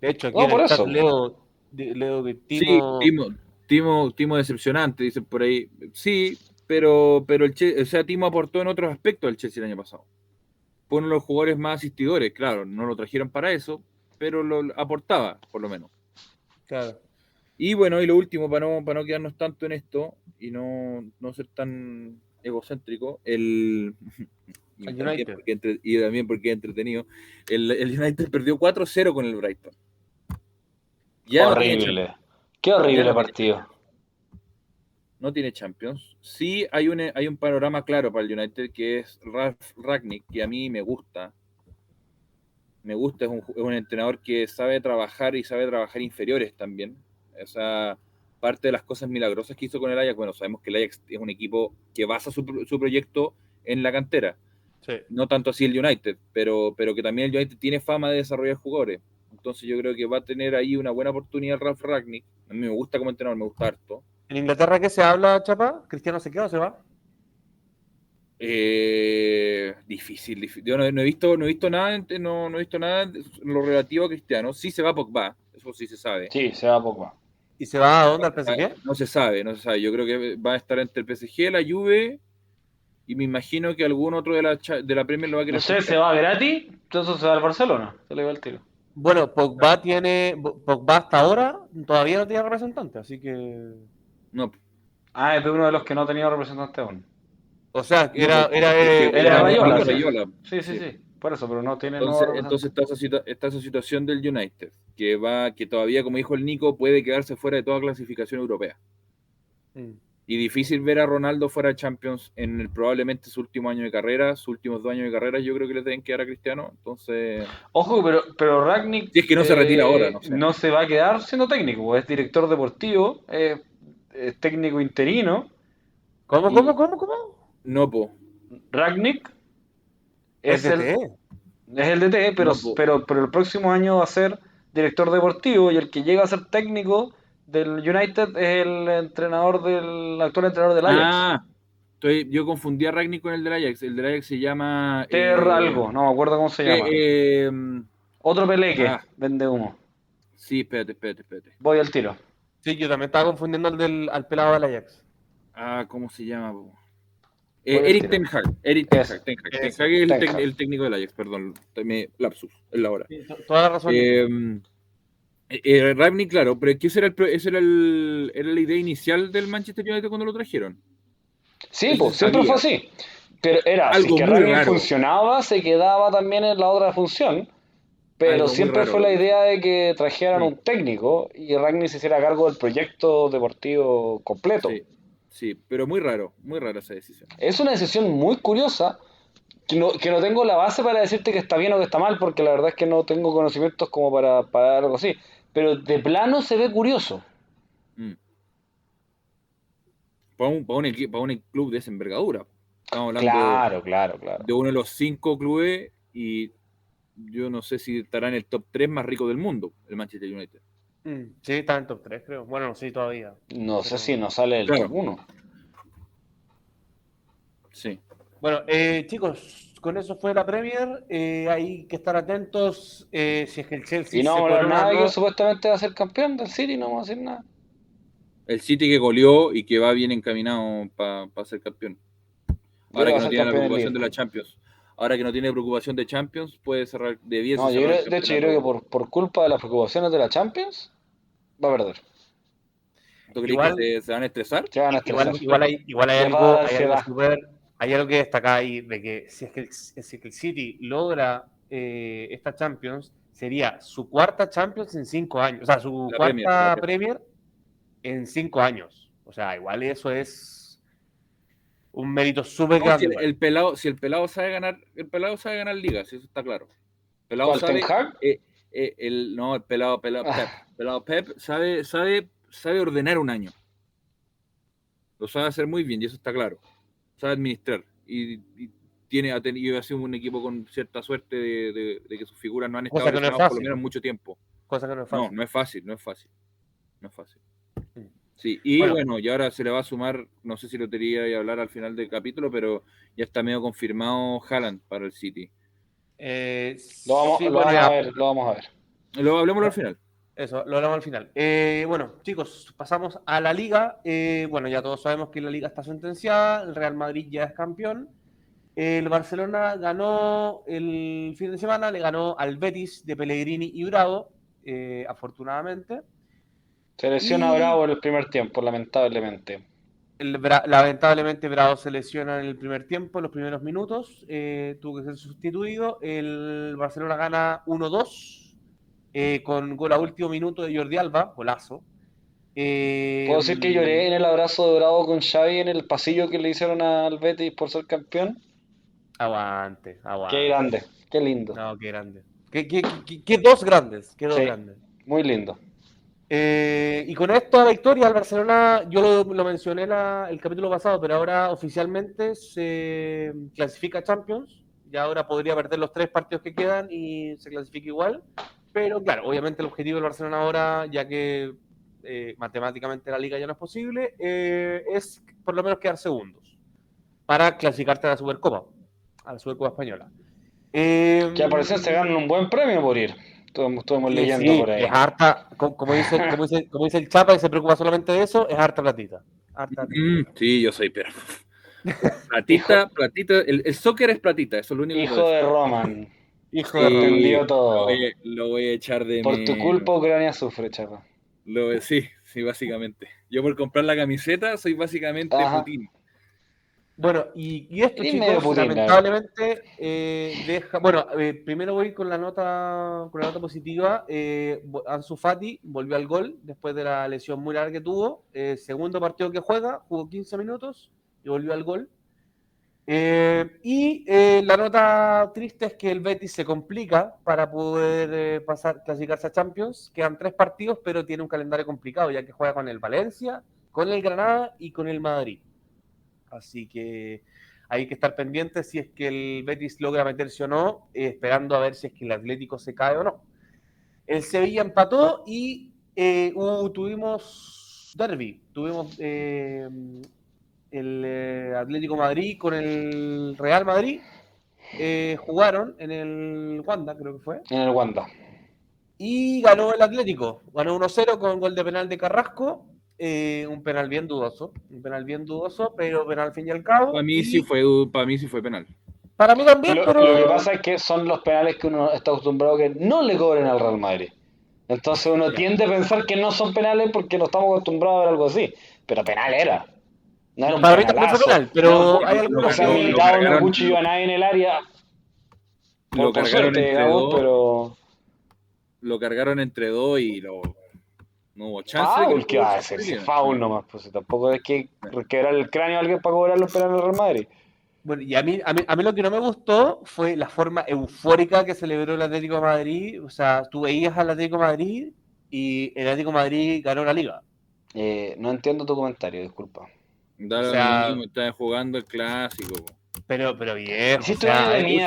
De hecho, aquí No, en por el chat eso. leo, leo que Sí, Timo, Timo, Timo, Timo decepcionante, dicen por ahí. Sí, pero, pero el Chelsea, o sea, Timo aportó en otros aspectos al Chelsea el año pasado. Fue uno de los jugadores más asistidores, claro, no lo trajeron para eso, pero lo aportaba, por lo menos. claro. Y bueno, y lo último, para no, para no quedarnos tanto en esto y no, no ser tan egocéntrico, el. (laughs) y, El también United. porque entre- y también porque es entretenido. El, el United perdió 4-0 con el Brighton. Ya horrible. Qué horrible partido. No tiene Champions. Sí hay un, hay un panorama claro para el United que es Ralf Ragnick, que a mí me gusta. Me gusta, es un, es un entrenador que sabe trabajar y sabe trabajar inferiores también. O sea, parte de las cosas milagrosas que hizo con el Ajax, bueno, sabemos que el Ajax es un equipo que basa su, su proyecto en la cantera. Sí. No tanto así el United, pero, pero que también el United tiene fama de desarrollar jugadores. Entonces yo creo que va a tener ahí una buena oportunidad Ralf Ragnick. A mí me gusta como entrenador, me gusta harto. ¿En Inglaterra qué se habla, Chapa? ¿Cristiano se queda o se va? Eh, difícil, difícil. Yo no, no he visto, no he visto nada, en- no, no he visto nada en lo relativo a Cristiano. Sí se va Pogba, eso sí se sabe. Sí, se va poco. ¿Y se va a dónde? ¿Al PSG? No se sabe, no se sabe. Yo creo que va a estar entre el PSG, la Juve y me imagino que algún otro de la, cha- de la Premier lo va a querer. No sé, se va gratis, entonces se va al Barcelona. Se le va el tiro. Bueno, Pogba tiene. Pogba hasta ahora todavía no tiene representante, así que. No, Ah, es de uno de los que no ha tenido representante aún. O sea, era. era, eh, porque era Rayola, sí. Rayola. Sí, sí, Sí. sí. Por eso, pero no tiene Entonces, entonces está, esa está esa situación del United, que va, que todavía, como dijo el Nico, puede quedarse fuera de toda clasificación europea. Mm. Y difícil ver a Ronaldo fuera de Champions en el, probablemente su último año de carrera, sus últimos dos años de carrera, yo creo que les deben quedar a Cristiano. Entonces, Ojo, pero, pero Ragnick. Si es que no se retira ahora, no sé. se va a quedar siendo técnico, es director deportivo, es, es técnico interino. ¿Cómo, Y- cómo, cómo, cómo? no, po. Ragnick es Es el, DT. es el DT, pero, No, pero, pero el próximo año va a ser director deportivo y el que llega a ser técnico del United es el entrenador del actual entrenador del Ajax. Ah, estoy, yo confundí a Ragnick con el del Ajax. El del Ajax se llama. Ter eh, algo, no me acuerdo cómo se eh, llama. eh, Otro Peleque, ah. vende humo. sí, espérate, espérate, espérate. Voy al tiro. Sí, yo también estaba confundiendo al, del, al pelado del Ajax. Ah, ¿cómo se llama? Eh, Eric. Ten Hag. Eric Ten Ese, Hag. Ten Hag. ese, Ten Hag es el, Ten tec- Hag. el técnico del Ajax, perdón. Me lapsus, es la hora. Sí, toda la razón. Eh, eh, Ragnick, claro, pero ¿qué era, el, esa era, el, era la idea inicial del Manchester United cuando lo trajeron? Sí, pues siempre fue así. Pero era, Algo si que muy Ragnick raro. funcionaba, se quedaba también en la otra función. Pero siempre fue la idea de que trajeran Sí. un técnico y Ragnick se hiciera cargo del proyecto deportivo completo. Sí, sí, pero muy raro, muy rara esa decisión. Es una decisión muy curiosa que no, que no tengo la base para decirte que está bien o que está mal, porque la verdad es que no tengo conocimientos como para, para algo así. Pero de plano se ve curioso. Mm. Para un, para un equi- para un club de esa envergadura. Estamos hablando Claro, claro, claro. de uno de los cinco clubes y yo no sé si estará en el top 3 más rico del mundo, el Manchester United. Mm, Sí, está en top 3, creo. Bueno, no sé todavía. No sé si nos sale el Claro. top 1. Sí. Bueno, eh, chicos, con eso fue la Premier. Eh, hay que estar atentos eh, si es que el Chelsea Y no se vamos a hablar nada que supuestamente va a ser campeón del City, no vamos a decir nada. El City que goleó y que va bien encaminado para ser campeón. Ahora que no tiene la preocupación de la. Champions. Ahora que no tiene preocupación de Champions, puede cerrar de 10. No, yo creo- de hecho, yo creo que por, por culpa de las preocupaciones de la Champions, va a perder. ¿Tú crees Igual- que se, se van a estresar? Se van a estresar. Igual, igual hay, igual hay algo, hay algo súper- hay algo que destacar ahí de que si es que el, si es que el City logra eh, esta Champions, sería su cuarta Champions en cinco años. O sea, su La cuarta Premier, Premier en cinco años. O sea, igual eso es un mérito súper No, grande. si el, pelado, si el pelado sabe ganar, el pelado sabe ganar ligas, eso está claro. El pelado ¿Cuál, sabe, eh, eh, el, no, el pelado, pelado Ah. Pep, pelado Pep sabe, sabe, sabe ordenar un año. Lo sabe hacer muy bien y eso está claro. Sabe administrar y, y tiene ha tenido ha sido un equipo con cierta suerte de, de- de que sus figuras no han estado no es por lo menos mucho tiempo. Cosa que no es No, fácil. no es fácil, no es fácil. No es fácil. Sí, y Bueno. bueno. y ahora se le va a sumar, no sé si lo tenía que hablar al final del capítulo, pero ya está medio confirmado Haaland para el City. Eh, Lo vamos, sí, lo bueno, vamos ya, a ver, lo vamos a ver. Lo hablemoslo al final. Eso, lo hablamos al final. Eh, bueno, chicos, pasamos a la liga. Eh, bueno, ya todos sabemos que la liga está sentenciada, el Real Madrid ya es campeón. El Barcelona ganó el fin de semana, le ganó al Betis de Pellegrini y Bravo, eh, afortunadamente. Se lesiona Y- Bravo en el primer tiempo, lamentablemente. El Bra- lamentablemente Bravo se lesiona en el primer tiempo, en los primeros minutos, eh, tuvo que ser sustituido. El Barcelona gana 1-2 eh, con gol a último minuto de Jordi Alba, golazo. Eh, ¿Puedo decir que lloré en el abrazo de Bravo con Xavi en el pasillo que le hicieron al Betis por ser campeón? Aguante, aguante. Qué grande, qué lindo, No, qué grande. Qué, qué- qué- qué dos grandes, qué dos Sí. grandes. muy lindo. Eh, y con esta victoria, el Barcelona, yo lo, mencioné el capítulo pasado, pero ahora oficialmente se clasifica Champions. Y ahora podría perder los tres partidos que quedan y se clasifica igual. Pero claro, obviamente el objetivo del Barcelona ahora, ya que eh, matemáticamente la liga ya no es posible, eh, es por lo menos quedar segundos para clasificarte a la Supercopa, a la Supercopa Española. Que al parecer se ganan un buen premio por ir. Sí, leyendo sí, por ahí. Es harta, co- como dice, (laughs) como, dice, como dice el Chapa, que se preocupa solamente de eso, es harta platita. Harta Mm, sí, yo soy, pero. (laughs) Platita, platita. El, el soccer es platita, eso es lo único que Hijo (laughs) de Roman. Hijo de entendió Lo todo. voy, lo voy a echar de Por tu culpa Ucrania sufre, chapa. Lo- sí, sí, básicamente. Yo por comprar la camiseta soy básicamente Ajá. Putin. Bueno, y, y esto, chicos, Putin, lamentablemente eh, deja. Bueno, eh, primero voy con la nota con la nota positiva. Eh, Ansu Fati volvió al gol después de la lesión muy larga que tuvo. Eh, segundo partido que juega, jugó 15 minutos y volvió al gol. Eh, y la nota triste es que el Betis se complica para poder pasar, clasificarse a Champions. Quedan tres partidos, pero tiene un calendario complicado, ya que juega con el Valencia, con el Granada y con el Madrid. Así que hay que estar pendientes si es que el Betis logra meterse o no, eh, esperando a ver si es que el Atlético se cae o no. El Sevilla empató y eh, tuvimos derby, tuvimos eh, el Atlético Madrid con el Real Madrid. jugaron en el Wanda, creo que fue. En el Wanda. Y ganó el Atlético. Ganó 1-0 con gol de penal de Carrasco. Eh, un penal bien dudoso. Un penal bien dudoso, pero penal al fin y al cabo. Para mí Y sí fue, para mí sí fue penal. Para mí también, Lo, pero. lo que pasa es que son los penales que uno está acostumbrado a que no le cobren al Real Madrid. Entonces uno Ya. tiende a pensar que no son penales porque no estamos acostumbrados a ver algo así. Pero penal era. No era un Para mí también fue penalazo. penal, pero No, hay no, algunos que- militado no cuchillo a nadie en el área. Por, Lo por cargaron suerte, entre digamos, dos. pero. Lo cargaron entre dos y lo, no hubo chance. de que ¿qué el va a hacer? Si foul nomás, pues tampoco es que quebrar el cráneo a alguien para cobrar los penales del Real Madrid. Bueno, y a mí, a, mí, a mí lo que no me gustó fue la forma eufórica que celebró el Atlético de Madrid. O sea, tú veías al Atlético de Madrid y el Atlético de Madrid ganó la liga. Eh, no entiendo tu comentario, disculpa. Da O sea- mismo, estaban jugando el clásico. Pero, pero bien. Hiciste o sea, y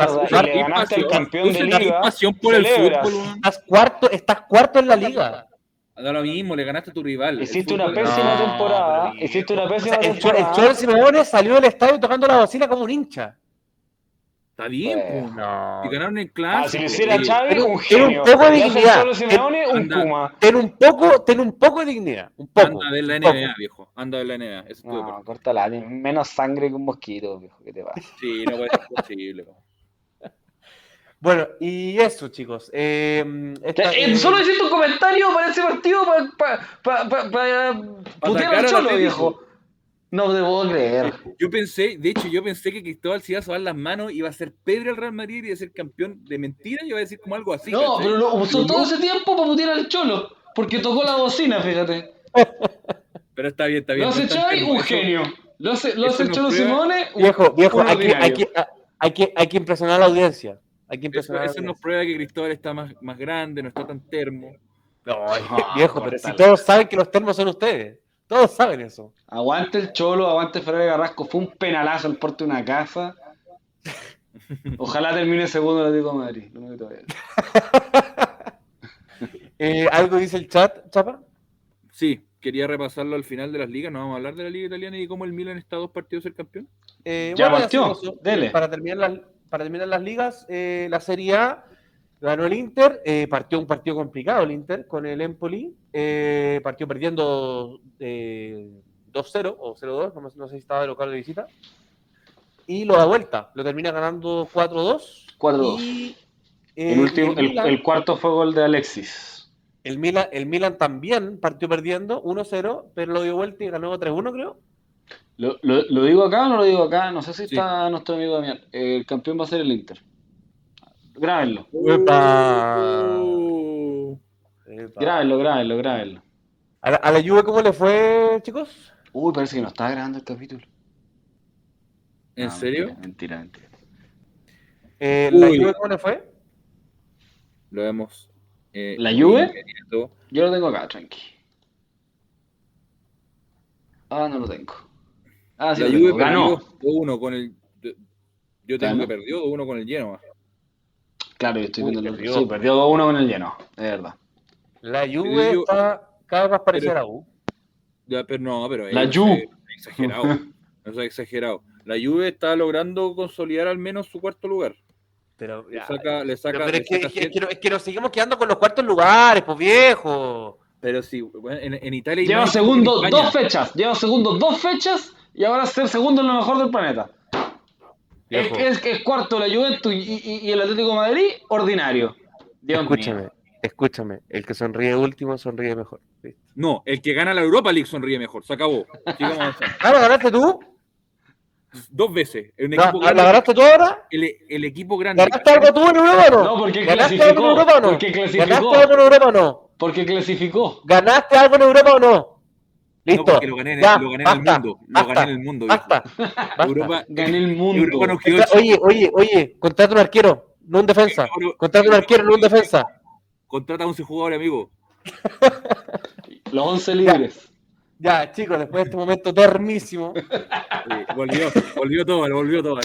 pasión, campeón de liga. pasión por el celebras. fútbol, weón. estás cuarto, estás cuarto en la liga. Da lo mismo, le ganaste a tu rival. Hiciste una pésima No, temporada. Hiciste una O pésima sea, el, temporada. Cholo Simeone salió del estadio tocando la bocina como un hincha. Está bien, po. No. Si ganaron el Ah, clásico. si lo hiciera oye, Xavi, Era- un era un genio. poco de Si dignidad. Simeone, un Anda. Puma. Ten un poco, ten un poco de dignidad. Un poco. Anda de la un poco. NBA, viejo. Anda de la NBA. Eso No, córtala. Menos sangre que un mosquito, viejo. ¿Qué te pasa? Sí, no puede ser posible. Bueno, y eso, chicos. Eh, esta- Eh, eh, solo hiciste un comentario para ese partido para pa, pa, pa, pa- putear al Cholo, viejo. No puedo creer. Yo pensé, de hecho, yo pensé que Cristóbal se iba a sobar las manos, iba a ser Pedro al Real Madrid y iba a ser campeón de mentira y iba a decir como algo así. No, ¿cachai? pero lo usó Y todo no, ese tiempo para putear al Cholo. Porque tocó la bocina, fíjate. Pero está bien, está bien. Lo hace enfermo, un genio. Lo hace, lo hace Cholo prueba- Simone, un- Viejo, viejo, hay que, hay, que, hay, que, hay que impresionar a la audiencia. Hay que Eso, impresionar a la eso nos prueba que Cristóbal está más, más grande, no está tan termo. (laughs) No, viejo, pero si todos saben que los termos son ustedes. Todos saben eso. Aguante el Cholo, aguante Ferrer Carrasco. Fue un penalazo el porte de una casa. (laughs) Ojalá termine segundo el Atlético de Madrid. Lo único que te voy a decir. (laughs) Eh, ¿Algo dice el chat, Chapa? Sí, quería repasarlo al final de las ligas. No vamos a hablar de la liga italiana y cómo el Milan está a dos partidos ser campeón. Eh, Ya bueno, partió, dele. Para terminar las, para terminar las ligas, eh, la Serie A ganó el Inter, eh, partió un partido complicado el Inter con el Empoli, eh, partió perdiendo eh, 2-0 o 0-2, no, no sé si estaba de local o de visita, y lo da vuelta, lo termina ganando 4-2. 4-2. Y, eh, El, último, el, Milan- el cuarto fue gol de Alexis. el Milan, el Milan también partió perdiendo 1-0, pero lo dio vuelta y ganó 3-1, creo. ¿Lo, lo, lo digo acá o no lo digo acá? No sé si Sí. está nuestro amigo Damián. El campeón va a ser el Inter. Grábenlo. ¡Epa! Uh, Epa. Grábenlo, grábenlo, grábenlo. ¿A la, a la Juve cómo le fue, chicos? Uy, parece que no estaba grabando el capítulo. ¿En No, serio? Mentira, mentira. mentira. Eh, ¿La. Juve cómo le fue? Lo vemos. eh, ¿La Juve? Yo lo tengo acá, tranqui. Ah, no lo tengo. Ah, sí, la Juve. Ganó. perdió 2-1 con el. Yo tengo que perdió 2-1 con el Genoa. Claro, yo estoy Uy, viendo el perdió. Sí, perdió 2-1 con el lleno, de verdad. La Juve yo- está cada vez más parecida a la U. Ya, pero no, pero La eso Ju. es exagerado. Eso es exagerado. La Juve está logrando consolidar al menos su cuarto lugar. Pero, Le saca, le saca, pero, es, que, saca es, que, cien- es que no- es que nos seguimos quedando con los cuartos lugares, pues viejo. Pero sí, bueno, en, en Italia. Lleva en segundo dos fechas. Lleva segundo dos fechas y ahora ser segundo en lo mejor del planeta. Es, es, es cuarto la Juventus y, y- y el Atlético de Madrid, ordinario. Dios escúchame, mío. escúchame. El que sonríe último sonríe mejor. No, el que gana la Europa League sonríe mejor. Se acabó. Ah, ¿la (laughs) ganaste tú? Dos veces. Un ¿La, equipo la grande, ganaste tú ahora? el, el equipo grande. ¿Ganaste algo tú en Europa o no? No, porque ¿Ganaste clasificó, algo en Europa o no? porque clasificó. ¿Ganaste algo en Europa o no? Porque clasificó. ¿Ganaste algo en Europa o no? Listo. No, porque lo gané, en- Ya, lo gané en basta, el mundo. Lo gané en el mundo. viejo. Basta. basta. Europa, Gané el mundo. Europa no Contra- quedó hecho. Oye, oye, oye, contrata un arquero, no un defensa. Euro- Contrata un arquero, no un defensa. Contrata a 11 jugadores, amigo. (laughs) Los 11 libres. Ya, chicos, después de este momento termísimo. Sí, volvió, volvió todo, volvió todo.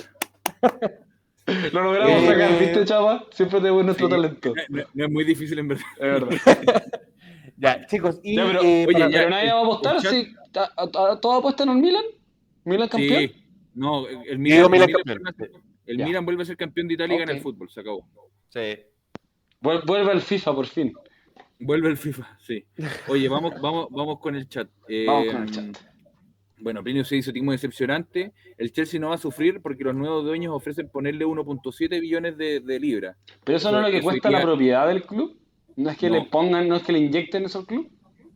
(laughs) Lo logramos Eh, sacar, ¿viste, chava? Siempre tenemos nuestro Sí. talento. No, no es muy difícil en verdad. Es verdad. (laughs) Ya, chicos, y Ya, pero, eh, oye, para- ya, Pero nadie va a apostar si apuesta en el Milan. ¿Milan campeón? Sí, no, el Milan, el Milan Milan campeón. vuelve a ser- el. Milan vuelve a ser campeón de Italia y gana el fútbol, se acabó. Sí. Vuel- Vuelve al FIFA por fin. Vuelve el FIFA, sí. Oye, vamos, (laughs) vamos, vamos con el chat. Vamos Eh, con el chat. Bueno, Plinio se dice timo decepcionante. El Chelsea no va a sufrir porque los nuevos dueños ofrecen ponerle 1.7 billones de, de libras. Pero eso no es lo que cuesta la propiedad del club. No es que No. le pongan, no es que le inyecten eso al club.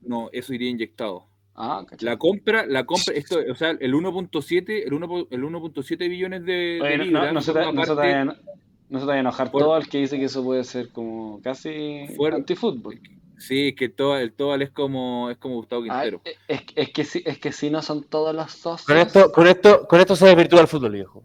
No, eso iría inyectado. Ah. La compra, la compra, esto, o sea, el 1.7, el 1 po- el 1.7 billones de, Oye, de no, libras. no, no se te, no se te parte- no se te vaya a enojar Por- todo el que dice que eso puede ser como casi Fuera- antifútbol. Sí, es que todo, el Tobal es como, es como Gustavo Ay, Quintero. es, es que sí, es que sí no son todos los socios. Con esto, con esto, con esto se desvirtúa el fútbol, viejo.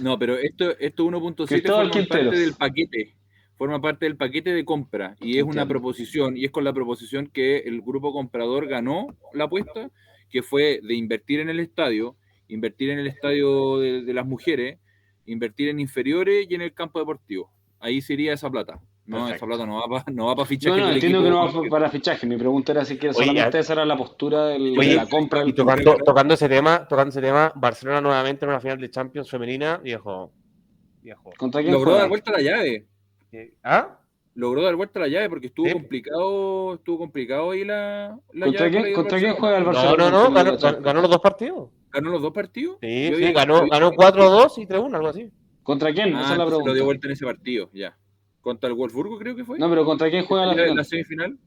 No, pero esto, esto 1.7 Cristóbal forma parte Quinteros. del paquete. Forma parte del paquete de compra y es una proposición y es con la proposición que el grupo comprador ganó la apuesta, que fue de invertir en el estadio, invertir en el estadio de, de las mujeres, invertir en inferiores y en el campo deportivo. Ahí sería esa plata. No, Perfecto. esa plata no va para no va para No, fichaje no, del entiendo que no va para fichaje. Mi pregunta era si que Oye, solamente esa era la postura del- Oye, de la compra Y tocando, tocando ese tema, tocando ese tema, Barcelona nuevamente en una final de Champions femenina, viejo. Viejo. ¿Contra quién Logró dar vuelta a la llave. Eh, ¿Ah? Logró dar vuelta la llave porque estuvo Sí. complicado, estuvo complicado ahí la, la ¿Contra llave quién, contra juega el No, Barcelona? no, no, la ganó, ganó los dos partidos. ¿Ganó los dos partidos? Sí, Yo sí, ganó, ganó 4-2 y 3-1, algo así. ¿Contra quién? Ah, Esa es la entonces lo dio pregunta. vuelta en ese partido, ya. Contra el Wolfsburgo creo que fue. No, pero ¿contra quién juega la la, la semifinal.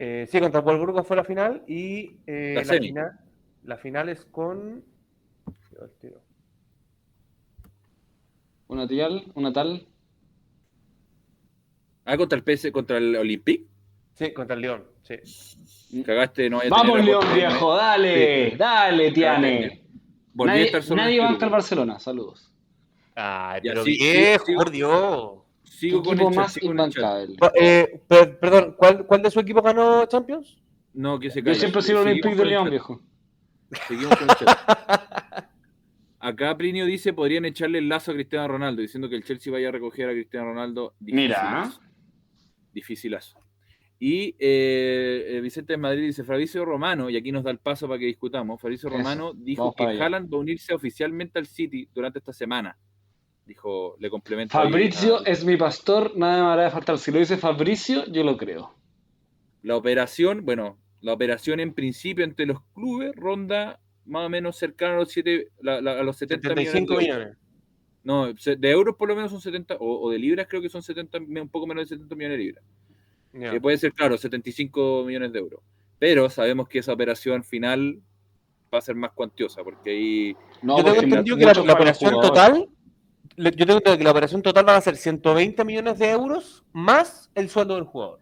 Eh, sí, contra el Wolfsburgo fue la final y eh, La final, la final es con. ¿Una tal? ¿Una tal? Ah, contra el PS, contra el Olympique. Sí, contra el León. Sí. Cagaste, no vaya a Vamos, León, viejo, dale, Sí. dale, Tiane. Volví a Nadie, estar solo nadie este al grupo. Barcelona, saludos. Ay, pero viejo, por Dios. Sigo ¿Qué con equipo el más sigo el? Pa- eh, per- perdón, ¿cuál, ¿cuál de su equipo ganó Champions? No, que se Yo calle. siempre he sido Seguimos Olympique de el León, viejo. Seguimos con el chat. (laughs) Acá Plinio dice podrían echarle el lazo a Cristiano Ronaldo, diciendo que el Chelsea vaya a recoger a Cristiano Ronaldo. Mira. Dificilazo. Dificilazo. Y eh, eh, Vicente de Madrid dice, Fabricio Romano, y aquí nos da el paso para que discutamos, Fabricio Eso, Romano dijo vamos que. Haaland va a unirse oficialmente al City durante esta semana. Dijo, le complemento. Fabricio es mi pastor, nada me hará de faltar. Si lo dice Fabricio, yo lo creo. La operación, bueno, la operación en principio entre los clubes ronda más o menos cercano a los, siete, la- la- a los 70 75 millones. de euros. millones. No, de euros por lo menos son 70, o, o de libras creo que son 70, un poco menos de 70 millones de libras. Que puede ser, claro, 75 millones de euros. Pero sabemos que esa operación final va a ser más cuantiosa, porque ahí No, yo tengo entendido que la, operación total, le- yo tengo entendido que la operación total van a ser 120 millones de euros más el sueldo del jugador.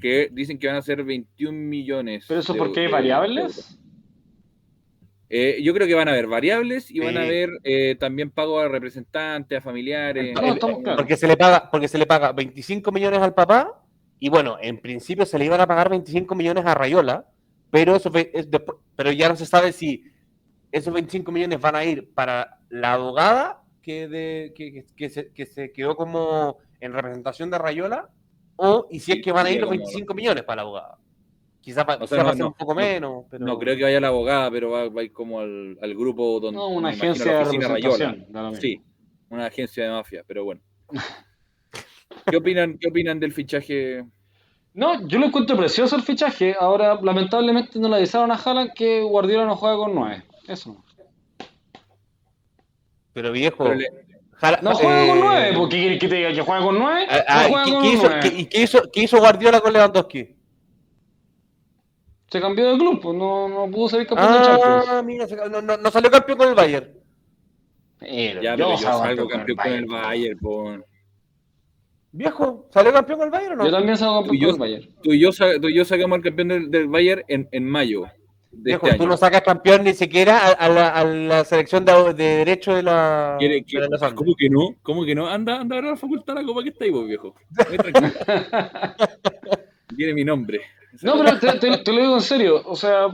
que dicen que van a ser 21 millones. ¿Pero eso de- por qué hay variables? Eh, yo creo que van a haber variables y van a haber eh, también pago a representantes, a familiares. No, Eh. Porque se le paga, porque se le paga 25 millones al papá, y bueno, en principio se le iban a pagar 25 millones a Rayola, pero, eso, es despu- pero ya no se sabe si esos 25 millones van a ir para la abogada que, de, que, que- que se, que se quedó como en representación de Rayola o y si es que van a ir los 25 millones para la abogada. Quizás va, O sea, quizás va no, a ser no, un poco no, menos, pero No creo que vaya la abogada, pero va, va a ir como al, al grupo donde. No, una agencia la de representación. Sí, una agencia de mafia, pero bueno. ¿Qué opinan, ¿Qué opinan del fichaje? No, yo lo encuentro precioso el fichaje. Ahora, lamentablemente, no le avisaron a Haaland que Guardiola no juega con 9. Eso. Pero viejo. Pero le- Jala- No juega con eh, 9. ¿Por qué quieres que te diga que juega con 9? ah, no juega ¿qué- con qué hizo, 9. qué- ¿Y qué hizo, qué hizo Guardiola con Lewandowski? Se cambió de club, pues no, no pudo salir campeón de Champions. Ah, mira, se- no, no- no salió campeón con el Bayern. Pero Ya, pero yo salgo salgo campeón con el Bayern. Bayern. po. Viejo, ¿salió campeón con el Bayern o no? Yo también salgo campeón yo- con el Bayern. Tú y yo, sa- tú y yo sacamos al campeón del, del Bayern en, en mayo de Viejo, este tú año. no sacas campeón ni siquiera a, a la, a la selección de, de derecho de la. ¿Quiere que- de los Andes. ¿Cómo que no? ¿Cómo que no? Anda, anda a ver a la facultad la copa que está ahí, vos, viejo. (laughs) Tiene mi nombre. No, pero te, te- te lo digo en serio. O sea,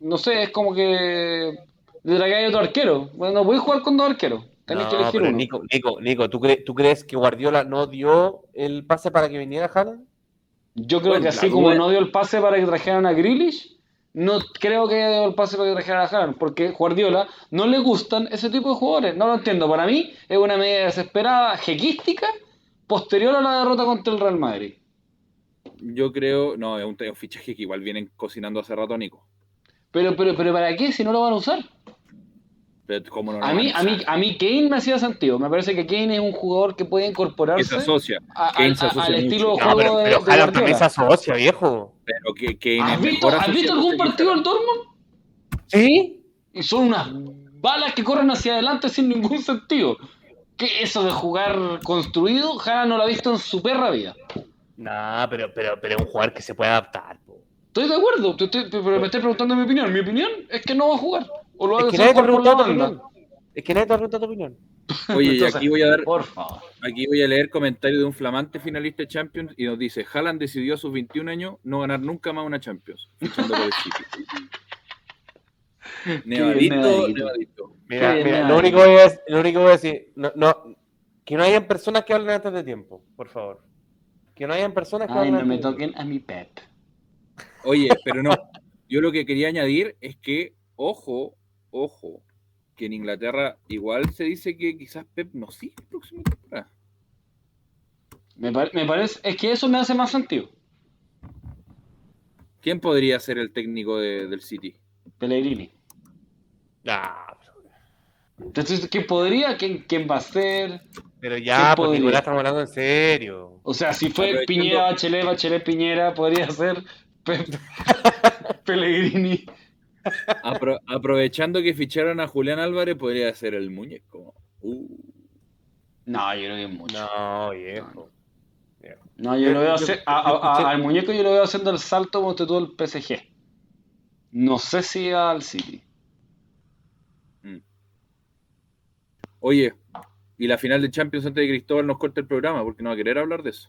no sé, es como que de la que hay otro arquero. Bueno, no podéis jugar con dos arqueros. Tenéis que No, elegir pero uno. Nico, Nico, Nico, ¿tú, cre- ¿tú crees que Guardiola no dio el pase para que viniera Haaland? Yo creo Bueno, que así como no dio el pase para que trajeran a Grealish, no creo que haya dado el pase para que trajeran a Haaland, porque Guardiola no le gustan ese tipo de jugadores. No lo entiendo. Para mí es una medida desesperada, jequística, posterior a la derrota contra el Real Madrid. Yo creo, no, es un, es un fichaje que igual vienen cocinando hace rato, Nico. Pero, pero, pero ¿para qué si no lo van a usar? Pero ¿cómo no lo A van mí, a mí, a mí Kane me hacía sentido. Me parece que Kane es un jugador que puede Que se incorporarse asocia. a- Kane se asocia al mucho. estilo de No, juego pero, de, pero de Haaland también se asocia, viejo. Pero que Kane ¿Has es visto, mejor ¿has visto algún partido del Haaland. Dortmund? ¿Sí? Y son unas balas que corren hacia adelante sin ningún sentido. ¿Qué eso de jugar construido? Jara no lo ha visto en su perra vida. No, pero, pero, pero es un jugador que se puede adaptar. po. Estoy de acuerdo, te pero me estoy preguntando mi opinión. Mi opinión es que no va a jugar. O lo va Es que nadie te ha jugar por la preguntado tu banda. opinión. Es que nadie te ha preguntado tu opinión. Oye, y aquí voy a dar, Por favor. aquí voy a leer comentarios de un flamante finalista de Champions y nos dice, Haaland decidió a sus 21 años no ganar nunca más una Champions, fichando por el (laughs) City. Nevadito, nevadito. nevadito. Mira, mira, lo, único que voy a, dec- lo único que voy a decir, no, no, que no hayan personas que hablen antes de tiempo, por favor. Que no hayan personas que Ay, no me toquen a mi Pep. Oye, pero no. Yo lo que quería añadir es que, ojo, ojo, que en Inglaterra igual se dice que quizás Pep no sigue la próxima temporada. Me parece, es que eso me hace más sentido. ¿Quién podría ser el técnico de- del City? Pellegrini. Ah, Entonces, ¿quién podría? ¿Quién, quién va a ser? pero ¿Quién ya, pues podría? Nicolás, estamos hablando en serio. O sea, si fue Aprovechando- Piñera, Bachelet, Bachelet, Piñera, podría ser Pep- (laughs) Pellegrini. Apro- aprovechando que ficharon a Julián Álvarez, podría ser el muñeco. Uh, No, yo creo que es mucho. No, viejo. No, yo lo veo hacer, a- a- al muñeco yo lo veo haciendo el salto como todo el PSG. No sé si al City. Oye, y la final de Champions antes de que Cristóbal nos corte el programa, porque no va a querer hablar de eso.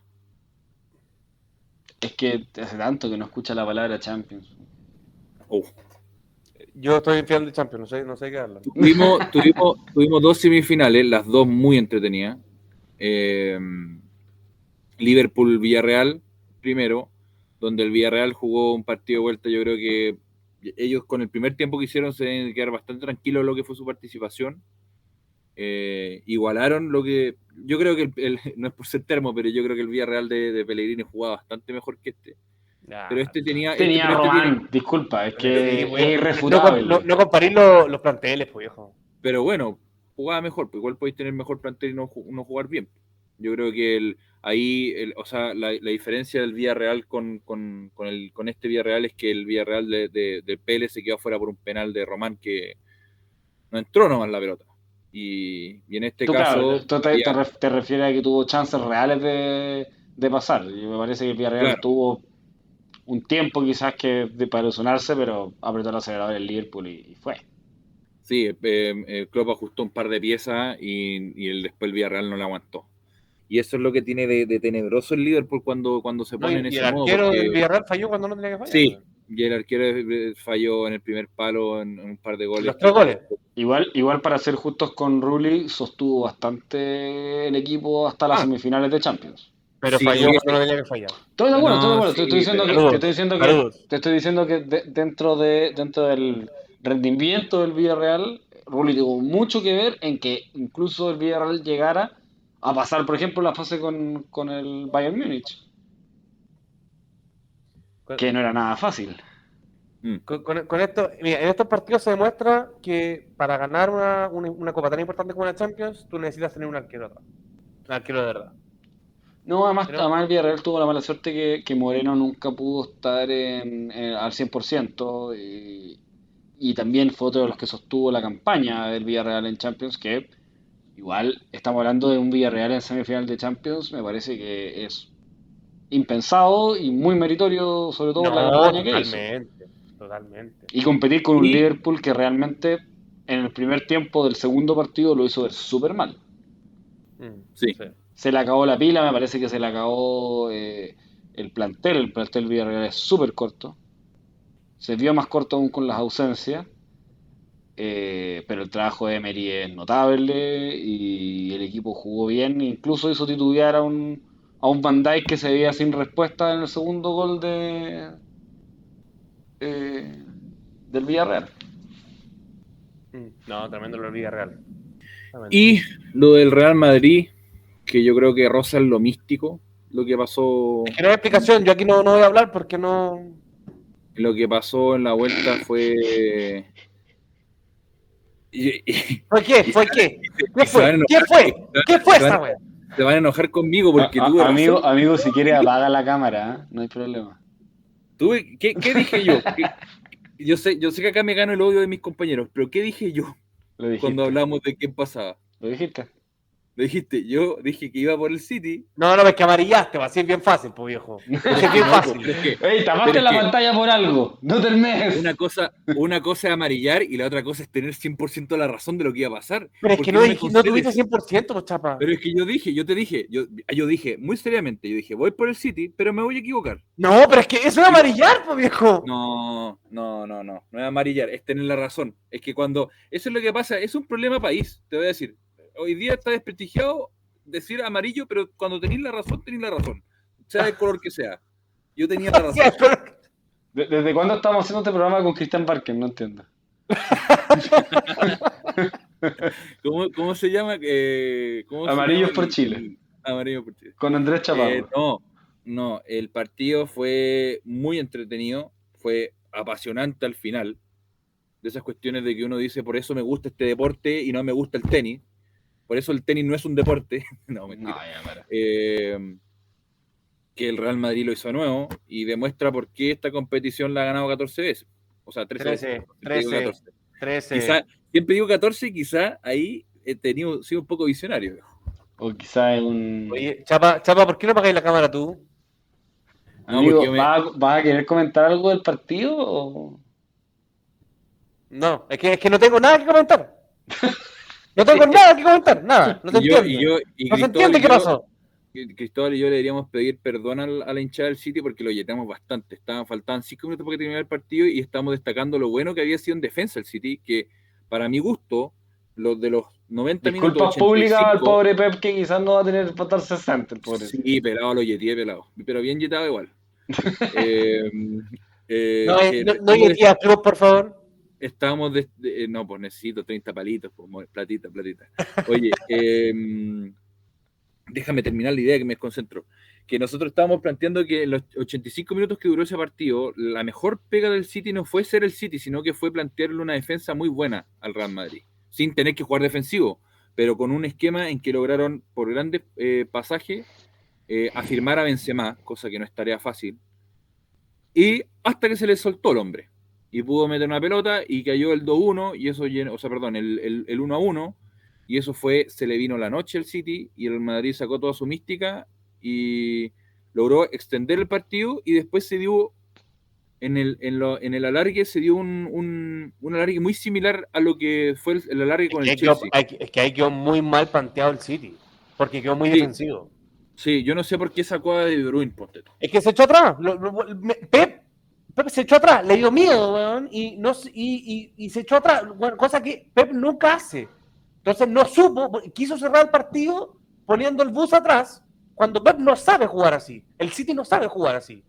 Es que hace tanto que no escucha la palabra Champions. Uh. Yo estoy en final de Champions, no sé, no sé qué hablar. Tuvimos, (laughs) tuvimos, tuvimos dos semifinales, las dos muy entretenidas. Eh, Liverpool-Villarreal, primero, donde el Villarreal jugó un partido de vuelta. Yo creo que ellos con el primer tiempo que hicieron se deben quedar bastante tranquilos en lo que fue su participación. Eh, igualaron lo que. Yo creo que el- el- (laughs) no es por ser termo, pero yo creo que el Villarreal de, de Pellegrini jugaba bastante mejor que este. Ya. Pero este tenía. Tenía este- pero este Román, tiene- disculpa, es que es no, irrefutable. no, no comparís los, los planteles, pues, viejo. pero bueno, jugaba mejor, pues igual podéis tener mejor plantel y no, no jugar bien. Yo creo que el, ahí, el- o sea, la, la diferencia del Villarreal con, con, con, el, con este Villarreal es que el Villarreal de, de, de Pérez se quedó fuera por un penal de Román que no entró nomás la pelota. Y, y en este Tú, caso, claro, tú te, te ya- ref- te refieres a que tuvo chances reales de, de pasar. Y me parece que el Villarreal Claro. tuvo un tiempo quizás que de, para ilusionarse, pero apretó el acelerador el Liverpool y, y fue. sí, eh, eh, Klopp ajustó un par de piezas y, y el, después el Villarreal no le aguantó. Y eso es lo que tiene de, de tenebroso el Liverpool cuando, cuando se No, pone y, en y ese el modo. arquero porque- del Villarreal falló cuando no tenía que fallar. Sí, Y el arquero falló en el primer palo en, en un par de goles. Los tres goles. Igual, igual para ser justos con Rulli, sostuvo bastante el equipo hasta las Ah. semifinales de Champions. Pero Sí, falló porque- cuando no tenía que fallar. Estoy de acuerdo, No, estoy de acuerdo. sí, te, estoy diciendo que, te estoy diciendo que, Saludos. te estoy diciendo que de- dentro, de, dentro del rendimiento del Villarreal, Rulli tuvo mucho que ver en que incluso el Villarreal llegara a pasar, por ejemplo, la fase con, con el Bayern Múnich, que no era nada fácil. Mm. Con, con- con esto, mira, en estos partidos se demuestra que para ganar una, una, una copa tan importante como la Champions, tú necesitas tener un arquero atrás. Un arquero de verdad. No, además, Pero- además el Villarreal tuvo la mala suerte que, que Moreno nunca pudo estar en, en- al 100% y, y también fue otro de los que sostuvo la campaña del Villarreal en Champions, que igual estamos hablando de un Villarreal en semifinal de Champions, me parece que es impensado y muy meritorio, sobre todo por la No, campaña que hizo. totalmente. Totalmente. Y competir con un Y- Liverpool que realmente en el primer tiempo del segundo partido lo hizo ver súper mal. Mm, Sí. Se le acabó la pila, me parece que se le acabó eh, el plantel. El plantel Villarreal es súper corto. Se vio más corto aún con las ausencias. eh, pero el trabajo de Emery es notable y el equipo jugó bien. Incluso hizo titubear a un, a un Van Dijk que se veía sin respuesta en el segundo gol de eh, del Villarreal. Mm, No, tremendo lo Villarreal. Tremendo. Y lo del Real Madrid, que yo creo que roza en lo místico, lo que pasó, Es que no hay explicación, yo aquí no, no voy a hablar porque no. lo que pasó en la vuelta fue. ¿Fue qué? ¿Fue qué? ¿Qué fue? ¿Qué fue? ¿Qué fue esa wea? Se van a enojar conmigo porque A- razón. amigo, amigo, si quieres apaga la cámara, ¿eh? no hay problema. Tuve- ¿qué, qué dije yo? ¿Qué- yo, sé, yo sé que acá me gano el odio de mis compañeros, pero ¿qué dije yo Lo cuando hablamos de qué pasaba? Lo dijiste. Lo dijiste, yo dije que iba por el City. No, no, es que amarillaste, va a ser bien fácil, pues viejo. (laughs) Es bien fácil. pero es que ¡Ey, tapaste la que- pantalla por algo! ¡No termines! una cosa, una cosa es amarillar y la otra cosa es tener 100% la razón de lo que iba a pasar. Pero es ¿Por que no, me dij- no tuviste 100%, pues chapa. Pero es que yo dije, yo te dije, yo, yo dije, muy seriamente, yo dije, voy por el City, pero me voy a equivocar. No, pero es que eso es amarillar, pues viejo. No, no, no, no, no es amarillar, es tener la razón. Es que cuando, eso es lo que pasa, es un problema país, te voy a decir. Hoy día está desprestigiado decir amarillo, pero cuando tenéis la razón, tenéis la razón. Sea del color que sea. Yo tenía la razón. (laughs) pero- ¿De- ¿Desde cuándo estamos haciendo este programa con Cristian Barker? No entiendo. (laughs) ¿Cómo, cómo se llama? Eh, ¿cómo se Amarillos llama por el- Chile. el- Amarillo por Chile. Con Andrés Chaparro. Eh, no, no, el partido fue muy entretenido, fue apasionante al final. De esas cuestiones de que uno dice, por eso me gusta este deporte y no me gusta el tenis. Por eso el tenis no es un deporte. (laughs) no, mentira. No, ya, para. Eh, que el Real Madrid lo hizo de nuevo y demuestra por qué esta competición la ha ganado 14 veces. O sea, 13 13, veces. Siempre digo 13. 14. 13. Quizá- siempre digo 14 y quizá ahí he tenido, sido un poco visionario. O quizás es un... Oye, Chapa, Chapa, ¿por qué no apagáis la cámara tú? No, Amigo, porque me- ¿vas, a- vas a querer comentar algo del partido? O... No, es que, es que no tengo nada que comentar. (laughs) No tengo nada que comentar, nada. No se y yo, entiende. y yo- y no se entiende y qué yo- pasó. Cristóbal y yo le deberíamos pedir perdón al- a la hinchada del City porque lo yeteamos bastante. Estaban, faltaban cinco minutos para que terminara el partido y estamos destacando lo bueno que había sido en defensa el City, que para mi gusto, los de los 90 minutos. Disculpas públicas al 85, pobre Pep que quizás no va a tener para estar 60, el pobre. Sí, pelado lo yeteé, pelado. Pero bien yetado igual. (laughs) Eh, eh, No, eh, no, no por favor. Estábamos de, de- eh, no, pues necesito 30 palitos, pues, platita, platita. Oye, (laughs) em, déjame terminar la idea que me desconcentro. Que nosotros estábamos planteando que en los 85 minutos que duró ese partido, la mejor pega del City no fue ser el City, sino que fue plantearle una defensa muy buena al Real Madrid, sin tener que jugar defensivo, pero con un esquema en que lograron, por grandes eh, pasajes, eh, afirmar a Benzema, cosa que no es tarea fácil, y hasta que se le soltó el hombre y pudo meter una pelota y cayó el 2-1 y eso llenó, o sea, perdón, el, el, el 1-1 y eso fue, se le vino la noche al City y el Madrid sacó toda su mística y logró extender el partido y después se dio en el, en lo- en el alargue se dio un, un, un alargue muy similar a lo que fue el, el alargue con Es el que, Chelsea. hay- es que ahí quedó muy mal planteado el City. Porque quedó muy Sí. defensivo. Sí, yo no sé por qué sacó a De Bruyne, ponte. Es que se echó atrás. Lo- lo- me- Pep, Pep se echó atrás, le dio miedo, weón, y, no, y, y, y se echó atrás, cosa que Pep nunca hace. Entonces no supo, quiso cerrar el partido poniendo el bus atrás, cuando Pep no sabe jugar así. El City no sabe jugar así.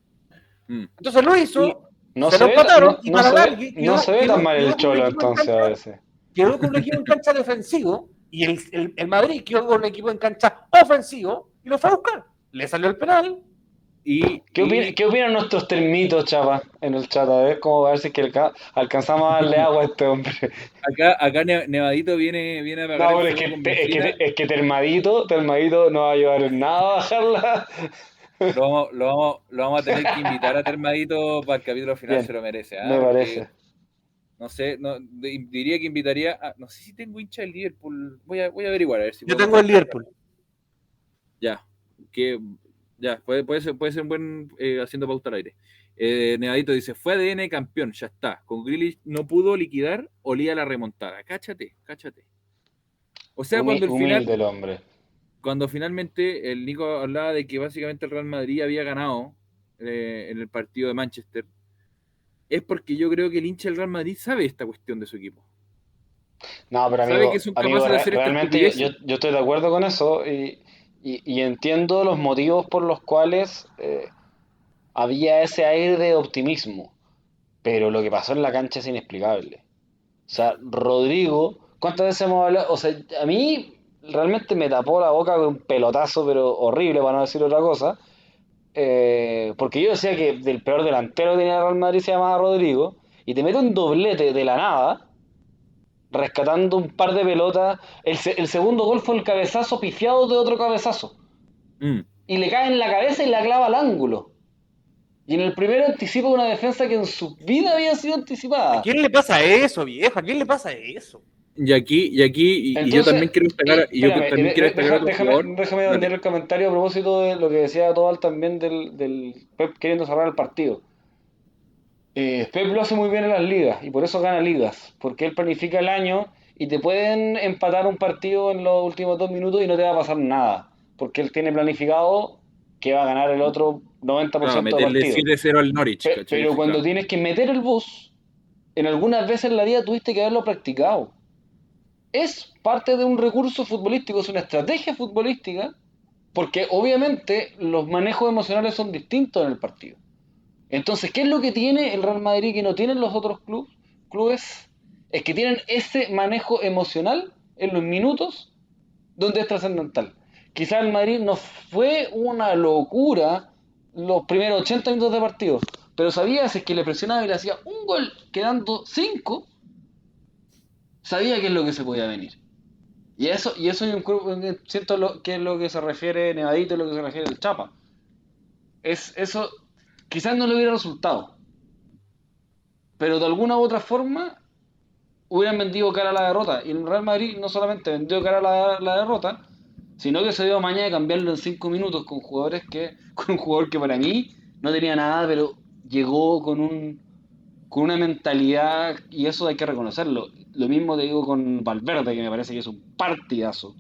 Mm. Entonces lo hizo, no se, ve, no, y para no, se, no se ve tan mal el Cholo entonces a veces. Quedó con un equipo en cancha defensivo y el, el, el, Madrid quedó con un equipo en cancha ofensivo y lo fue a buscar. Le salió el penal, y, ¿Qué, ¿Qué, opinan nuestros termitos, chapa, en el chat? A ver cómo a ver si que alcanzamos a darle agua a este hombre. Acá, acá Nevadito viene, viene a pagar. No, es que, es, que, es que Termadito, Termadito no va a ayudar en nada a bajarla. Lo vamos, lo, vamos, lo vamos a tener que invitar a Termadito para el capítulo final, se lo merece. ¿ah? Me parece. no sé, no, diría que invitaría a, No sé si tengo hincha del Liverpool. Voy a, voy a averiguar a ver si. Yo tengo el Liverpool. Ya. Que ya, puede, puede, ser, puede ser un buen eh, haciendo pauta al aire. Eh, Nevadito dice, fue ADN campeón, ya está. Con Grealish no pudo liquidar, olía la remontada. Cáchate, cáchate. O sea, cuando el final... Del hombre. Cuando finalmente el Nico hablaba de que básicamente el Real Madrid había ganado eh, en el partido de Manchester, es porque yo creo que el hincha del Real Madrid sabe esta cuestión de su equipo. No, pero amigo, realmente yo, yo, estoy de acuerdo con eso y, entiendo los motivos por los cuales eh, había ese aire de optimismo, pero lo que pasó en la cancha es inexplicable. O sea, Rodrigo, ¿cuántas veces hemos hablado? O sea, a mí realmente me tapó la boca con un pelotazo, pero horrible, para no decir otra cosa. Eh, porque yo decía que del peor delantero que tenía Real Madrid se llamaba Rodrigo, y te mete un doblete de la nada, rescatando un par de pelotas. El, el segundo gol fue el cabezazo pifiado de otro cabezazo. Mm. Y le cae en la cabeza y la clava al ángulo. Y en el primero anticipa una defensa que en su vida había sido anticipada. ¿A quién le pasa eso, viejo? ¿A quién le pasa eso? Y aquí, y aquí, y, yo también quiero destacar, y yo también quiero destacar déjame, déjame, déjame el comentario a propósito de lo que decía Tobal también del, del Pep queriendo cerrar el partido. Eh, Pep lo hace muy bien en las ligas y por eso gana ligas, porque él planifica el año y te pueden empatar un partido en los últimos dos minutos y no te va a pasar nada, porque él tiene planificado que va a ganar el otro 90% claro, del partido. 0 al Norwich. pero cuando tienes que meter el bus, en algunas veces en la vida tuviste que haberlo practicado. Es parte de un recurso futbolístico, es una estrategia futbolística, porque obviamente los manejos emocionales son distintos en el partido. Entonces, ¿qué es lo que tiene el Real Madrid que no tienen los otros clubes? Es que tienen ese manejo emocional en los minutos donde es trascendental. Quizás el Madrid no fue una locura los primeros 80 minutos de partido, pero sabía si es que le presionaba y le hacía un gol quedando 5, sabía qué es lo que se podía venir. Y eso, y eso yo siento lo, que es lo que se refiere Nevadito, lo que se refiere el Chapa. Es eso quizás no le hubiera resultado. Pero de alguna u otra forma hubieran vendido cara a la derrota. Y el Real Madrid no solamente vendió cara a la, derrota, sino que se dio mañana de cambiarlo en 5 minutos con jugadores que, (laughs) con un jugador que para mí no tenía nada, pero llegó con un con una mentalidad y eso hay que reconocerlo. Lo mismo te digo con Valverde, que me parece que es un partidazo.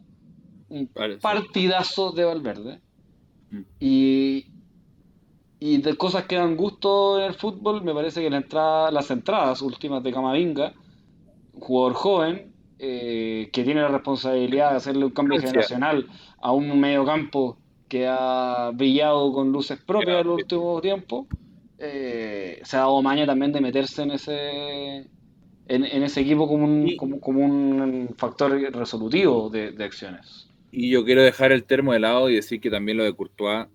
Un partidazo de Valverde. Mm. Y, y de cosas que dan gusto en el fútbol, me parece que la entrada, las entradas últimas de Camavinga, jugador joven, eh, que tiene la responsabilidad de hacerle un cambio generacional a un mediocampo que ha brillado con luces propias en los últimos tiempos, eh, se ha dado maña también de meterse en ese en, ese equipo como un, como, un factor resolutivo de, acciones. Y yo quiero dejar el termo de lado y decir que también lo de Courtois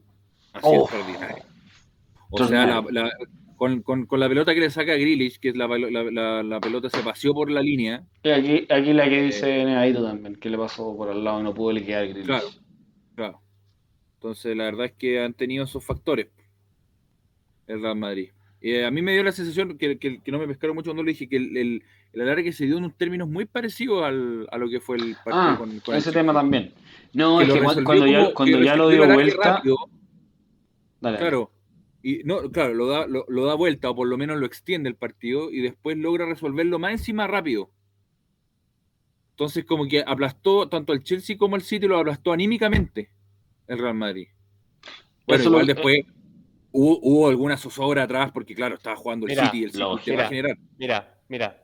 ha sido extraordinario. O sea, con, la pelota que le saca a Grealish, que es la, pelota se paseó por la línea. aquí, aquí la que eh, dice Neadito también, que le pasó por al lado y no pudo liquidar a Grealish. Claro, claro. Entonces, la verdad es que han tenido esos factores el Real Madrid. Eh, a mí me dio la sensación que, no me pescaron mucho cuando le dije que el, el, el que se dio en unos términos muy parecidos al, a lo que fue el partido ah, con, ese tema también. No, es que cuando, ya, cuando ya lo dio vuelta. claro, y no, claro, lo da, lo, da vuelta o por lo menos lo extiende el partido y después logra resolverlo más encima rápido. Entonces, como que aplastó tanto al Chelsea como al City, lo aplastó anímicamente el Real Madrid. Bueno, igual después, Hubo, hubo alguna zozobra atrás porque, claro, estaba jugando el Mira, City y el City lo- te va a mira. generar. Mira, mira.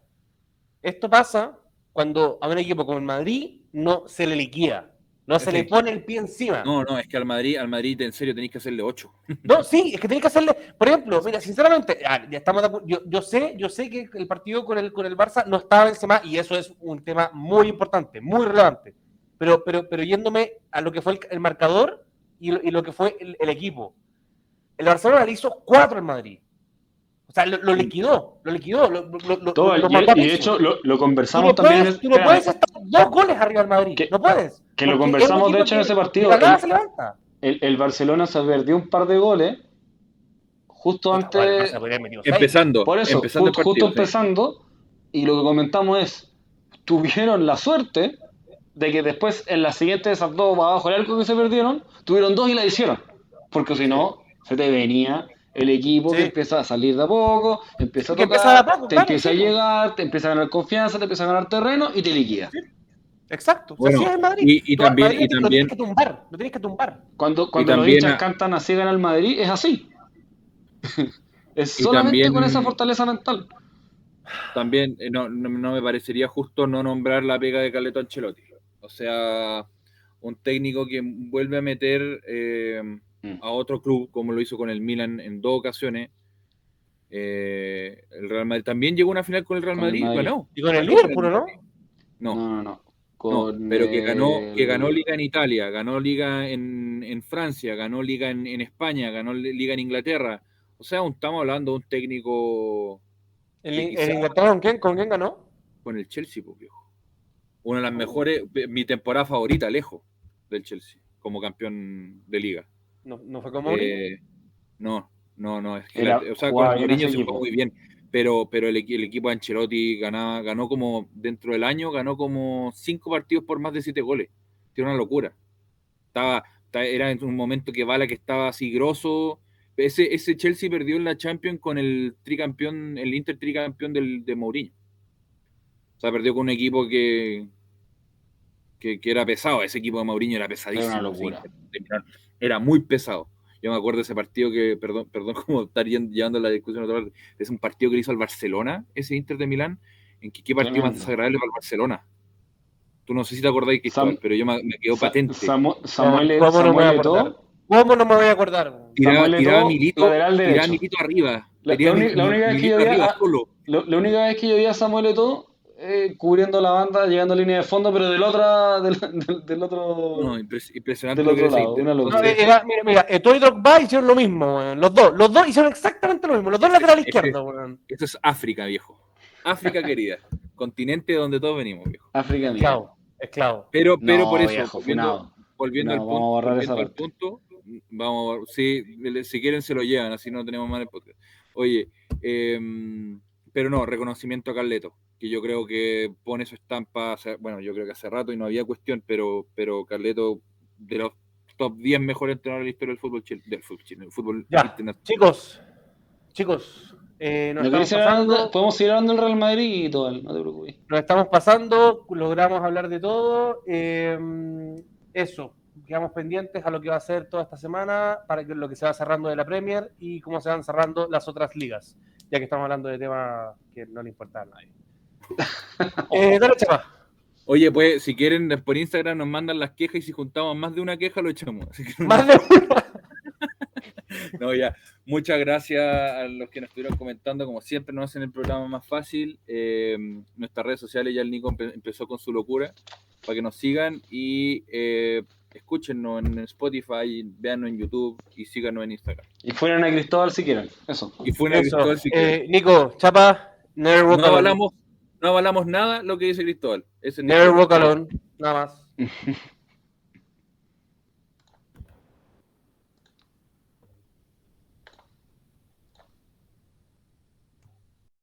Esto pasa cuando a un equipo como el Madrid no se le liquida, no se le pone el pie encima. No, no, es que al Madrid, al Madrid en serio tenéis que hacerle 8. (laughs) No, sí, es que tenés que hacerle. Por ejemplo, mira, sinceramente, ya estamos yo, yo sé, yo sé que el partido con el, con el Barça no estaba Benzema y eso es un tema muy importante, muy relevante. Pero, pero, pero yéndome a lo que fue el, el marcador y lo, y lo que fue el, el equipo. El Barcelona le hizo cuatro al Madrid. O sea, lo, lo liquidó, lo liquidó, lo, lo, lo- Todo, lo y, de hecho lo, lo Tú no conversamos también. puedes, en- tú no puedes estar dos goles arriba del Madrid. Que- no puedes. que lo conversamos, de hecho, en ese partido. El- se levanta. el, el Barcelona se perdió un par de goles justo antes. Empezando, Por eso, empezando justo, el justo partido. empezando, y lo que comentamos es, tuvieron la suerte de que después en la siguiente de esas dos abajo el arco que se perdieron, tuvieron dos y la hicieron. Porque si no, se te venía el equipo que empieza a salir de a poco, empieza a tocar, empieza a poco, te claro, empieza sí, a llegar, te empieza a ganar confianza, te empieza a ganar terreno y te liquida. Exacto. O sea, Bueno, así es el Madrid. y- y Tú al también- Madrid y lo tienes que tumbar, lo tienes que tumbar. Cuando, cuando los hinchas a- cantan así gana el Madrid, es así. (laughs) es solamente también- con esa fortaleza mental. También eh, no, no, no me parecería justo no nombrar la pega de Carleto Ancelotti. O sea, un técnico que vuelve a meter eh, Mm. a otro club, como lo hizo con el Milan en dos ocasiones. Eh, el Real Madrid también llegó a una final con el Real Con el Madrid, Madrid. ganó. Y con el Liverpool, ¿no? No, No, no, no, no. Con pero que ganó, que el- ganó Liga en Italia, ganó Liga en, en Francia, ganó Liga en, en España, ganó Liga en Inglaterra. O sea, un- estamos hablando de un técnico ¿El, el quizá- Inglaterra con quién, con quién ganó? con el Chelsea, pues, viejo. Una de las mejores, mi temporada favorita, lejos, del Chelsea, como campeón de liga. No, no fue con Mourinho. Eh, no, no, no, es que Era- la- o sea, con Mourinho se jugó muy bien, pero, pero el, el equipo de Ancelotti ganaba, ganó como, dentro del año, ganó como cinco partidos por más de siete goles. Era una locura. Estaba, ta- era en un momento que Bala que estaba así grosso. Ese, ese Chelsea perdió en la Champions con el tricampeón, el Inter tricampeón del, de Mourinho. O sea, perdió con un equipo que, que, que era pesado. Ese equipo de Mourinho era pesadísimo. Era una locura. Era muy pesado. Yo me acuerdo de ese partido que, perdón, (laughs) perdón como estar llevando la discusión a otra parte, es un partido que le hizo al Barcelona, ese Inter de Milán, en que qué partido más desagradable para el Barcelona. Tú no sé si te acordáis, Sam- pero yo me, me quedó Sa- patente. Samu- Samuel, ¿Cómo no me voy a Samuel acordar? Eto'o, ¿Cómo no me voy a acordar? tiraba, tiraba Milito, tiraba. Milito arriba. La- la uni- la Mi- única vez que Milito yo vi a- arriba solo. Lo- la única vez que yo vi a Samuel Eto'o eh, cubriendo la banda, llegando a línea de fondo, pero del, otra, (laughs) del, del- del otro... No, impres- impresionante Del lo que otro lado, una locura. Entonces, era, mira, mira, Eto'o y Drogba hicieron lo mismo, los dos, los dos hicieron exactamente lo mismo, los dos que- izquierdos, weón. Esto es África, viejo. África (laughs) querida. Continente donde todos venimos, viejo. África. Esclavo, esclavo. Pero, pero No, por eso, viejo, volviendo, volviendo No, al vamos a punto, borrar esa volviendo al punto, vamos a- sí, si quieren se lo llevan, así no tenemos mal el podcast. Oye, em, pero no, reconocimiento a Carleto, que yo creo que pone su estampa, bueno, yo creo que hace rato y no había cuestión, pero, pero Carleto, de los top 10 mejores entrenadores de la historia del fútbol chil- del fútbol, chileno, del fútbol Ya, internacional. chicos, chicos, eh, nos, ¿No querés estamos seguir hablando- pasando, podemos seguir hablando del Real Madrid y todo, no te preocupes. nos estamos pasando, logramos hablar de todo. eh, eso, quedamos pendientes a lo que va a ser toda esta semana, para que lo que se va cerrando de la Premier y cómo se van cerrando las otras ligas, ya que estamos hablando de temas que no le importan a nadie. (laughs) Eh, dale, chapa. Oye, pues si quieren, por Instagram nos mandan las quejas y si juntamos más de una queja lo echamos. Así que no- Más de uno. (laughs) No, ya. Muchas gracias a los que nos estuvieron comentando. Como siempre, nos hacen el programa más fácil. Eh, nuestras redes sociales ya el Nico empe- empezó con su locura para que nos sigan y eh, escúchenos en Spotify, véanos en YouTube y síganos en Instagram. Y fueran a Cristóbal si quieren, eso. Y fue una Eso. Cristóbal si quieren. Eh, Nico, chapa, never walk no alone. avalamos, no avalamos nada lo que dice Cristóbal. Ese es Never walk alone, nada más. (laughs)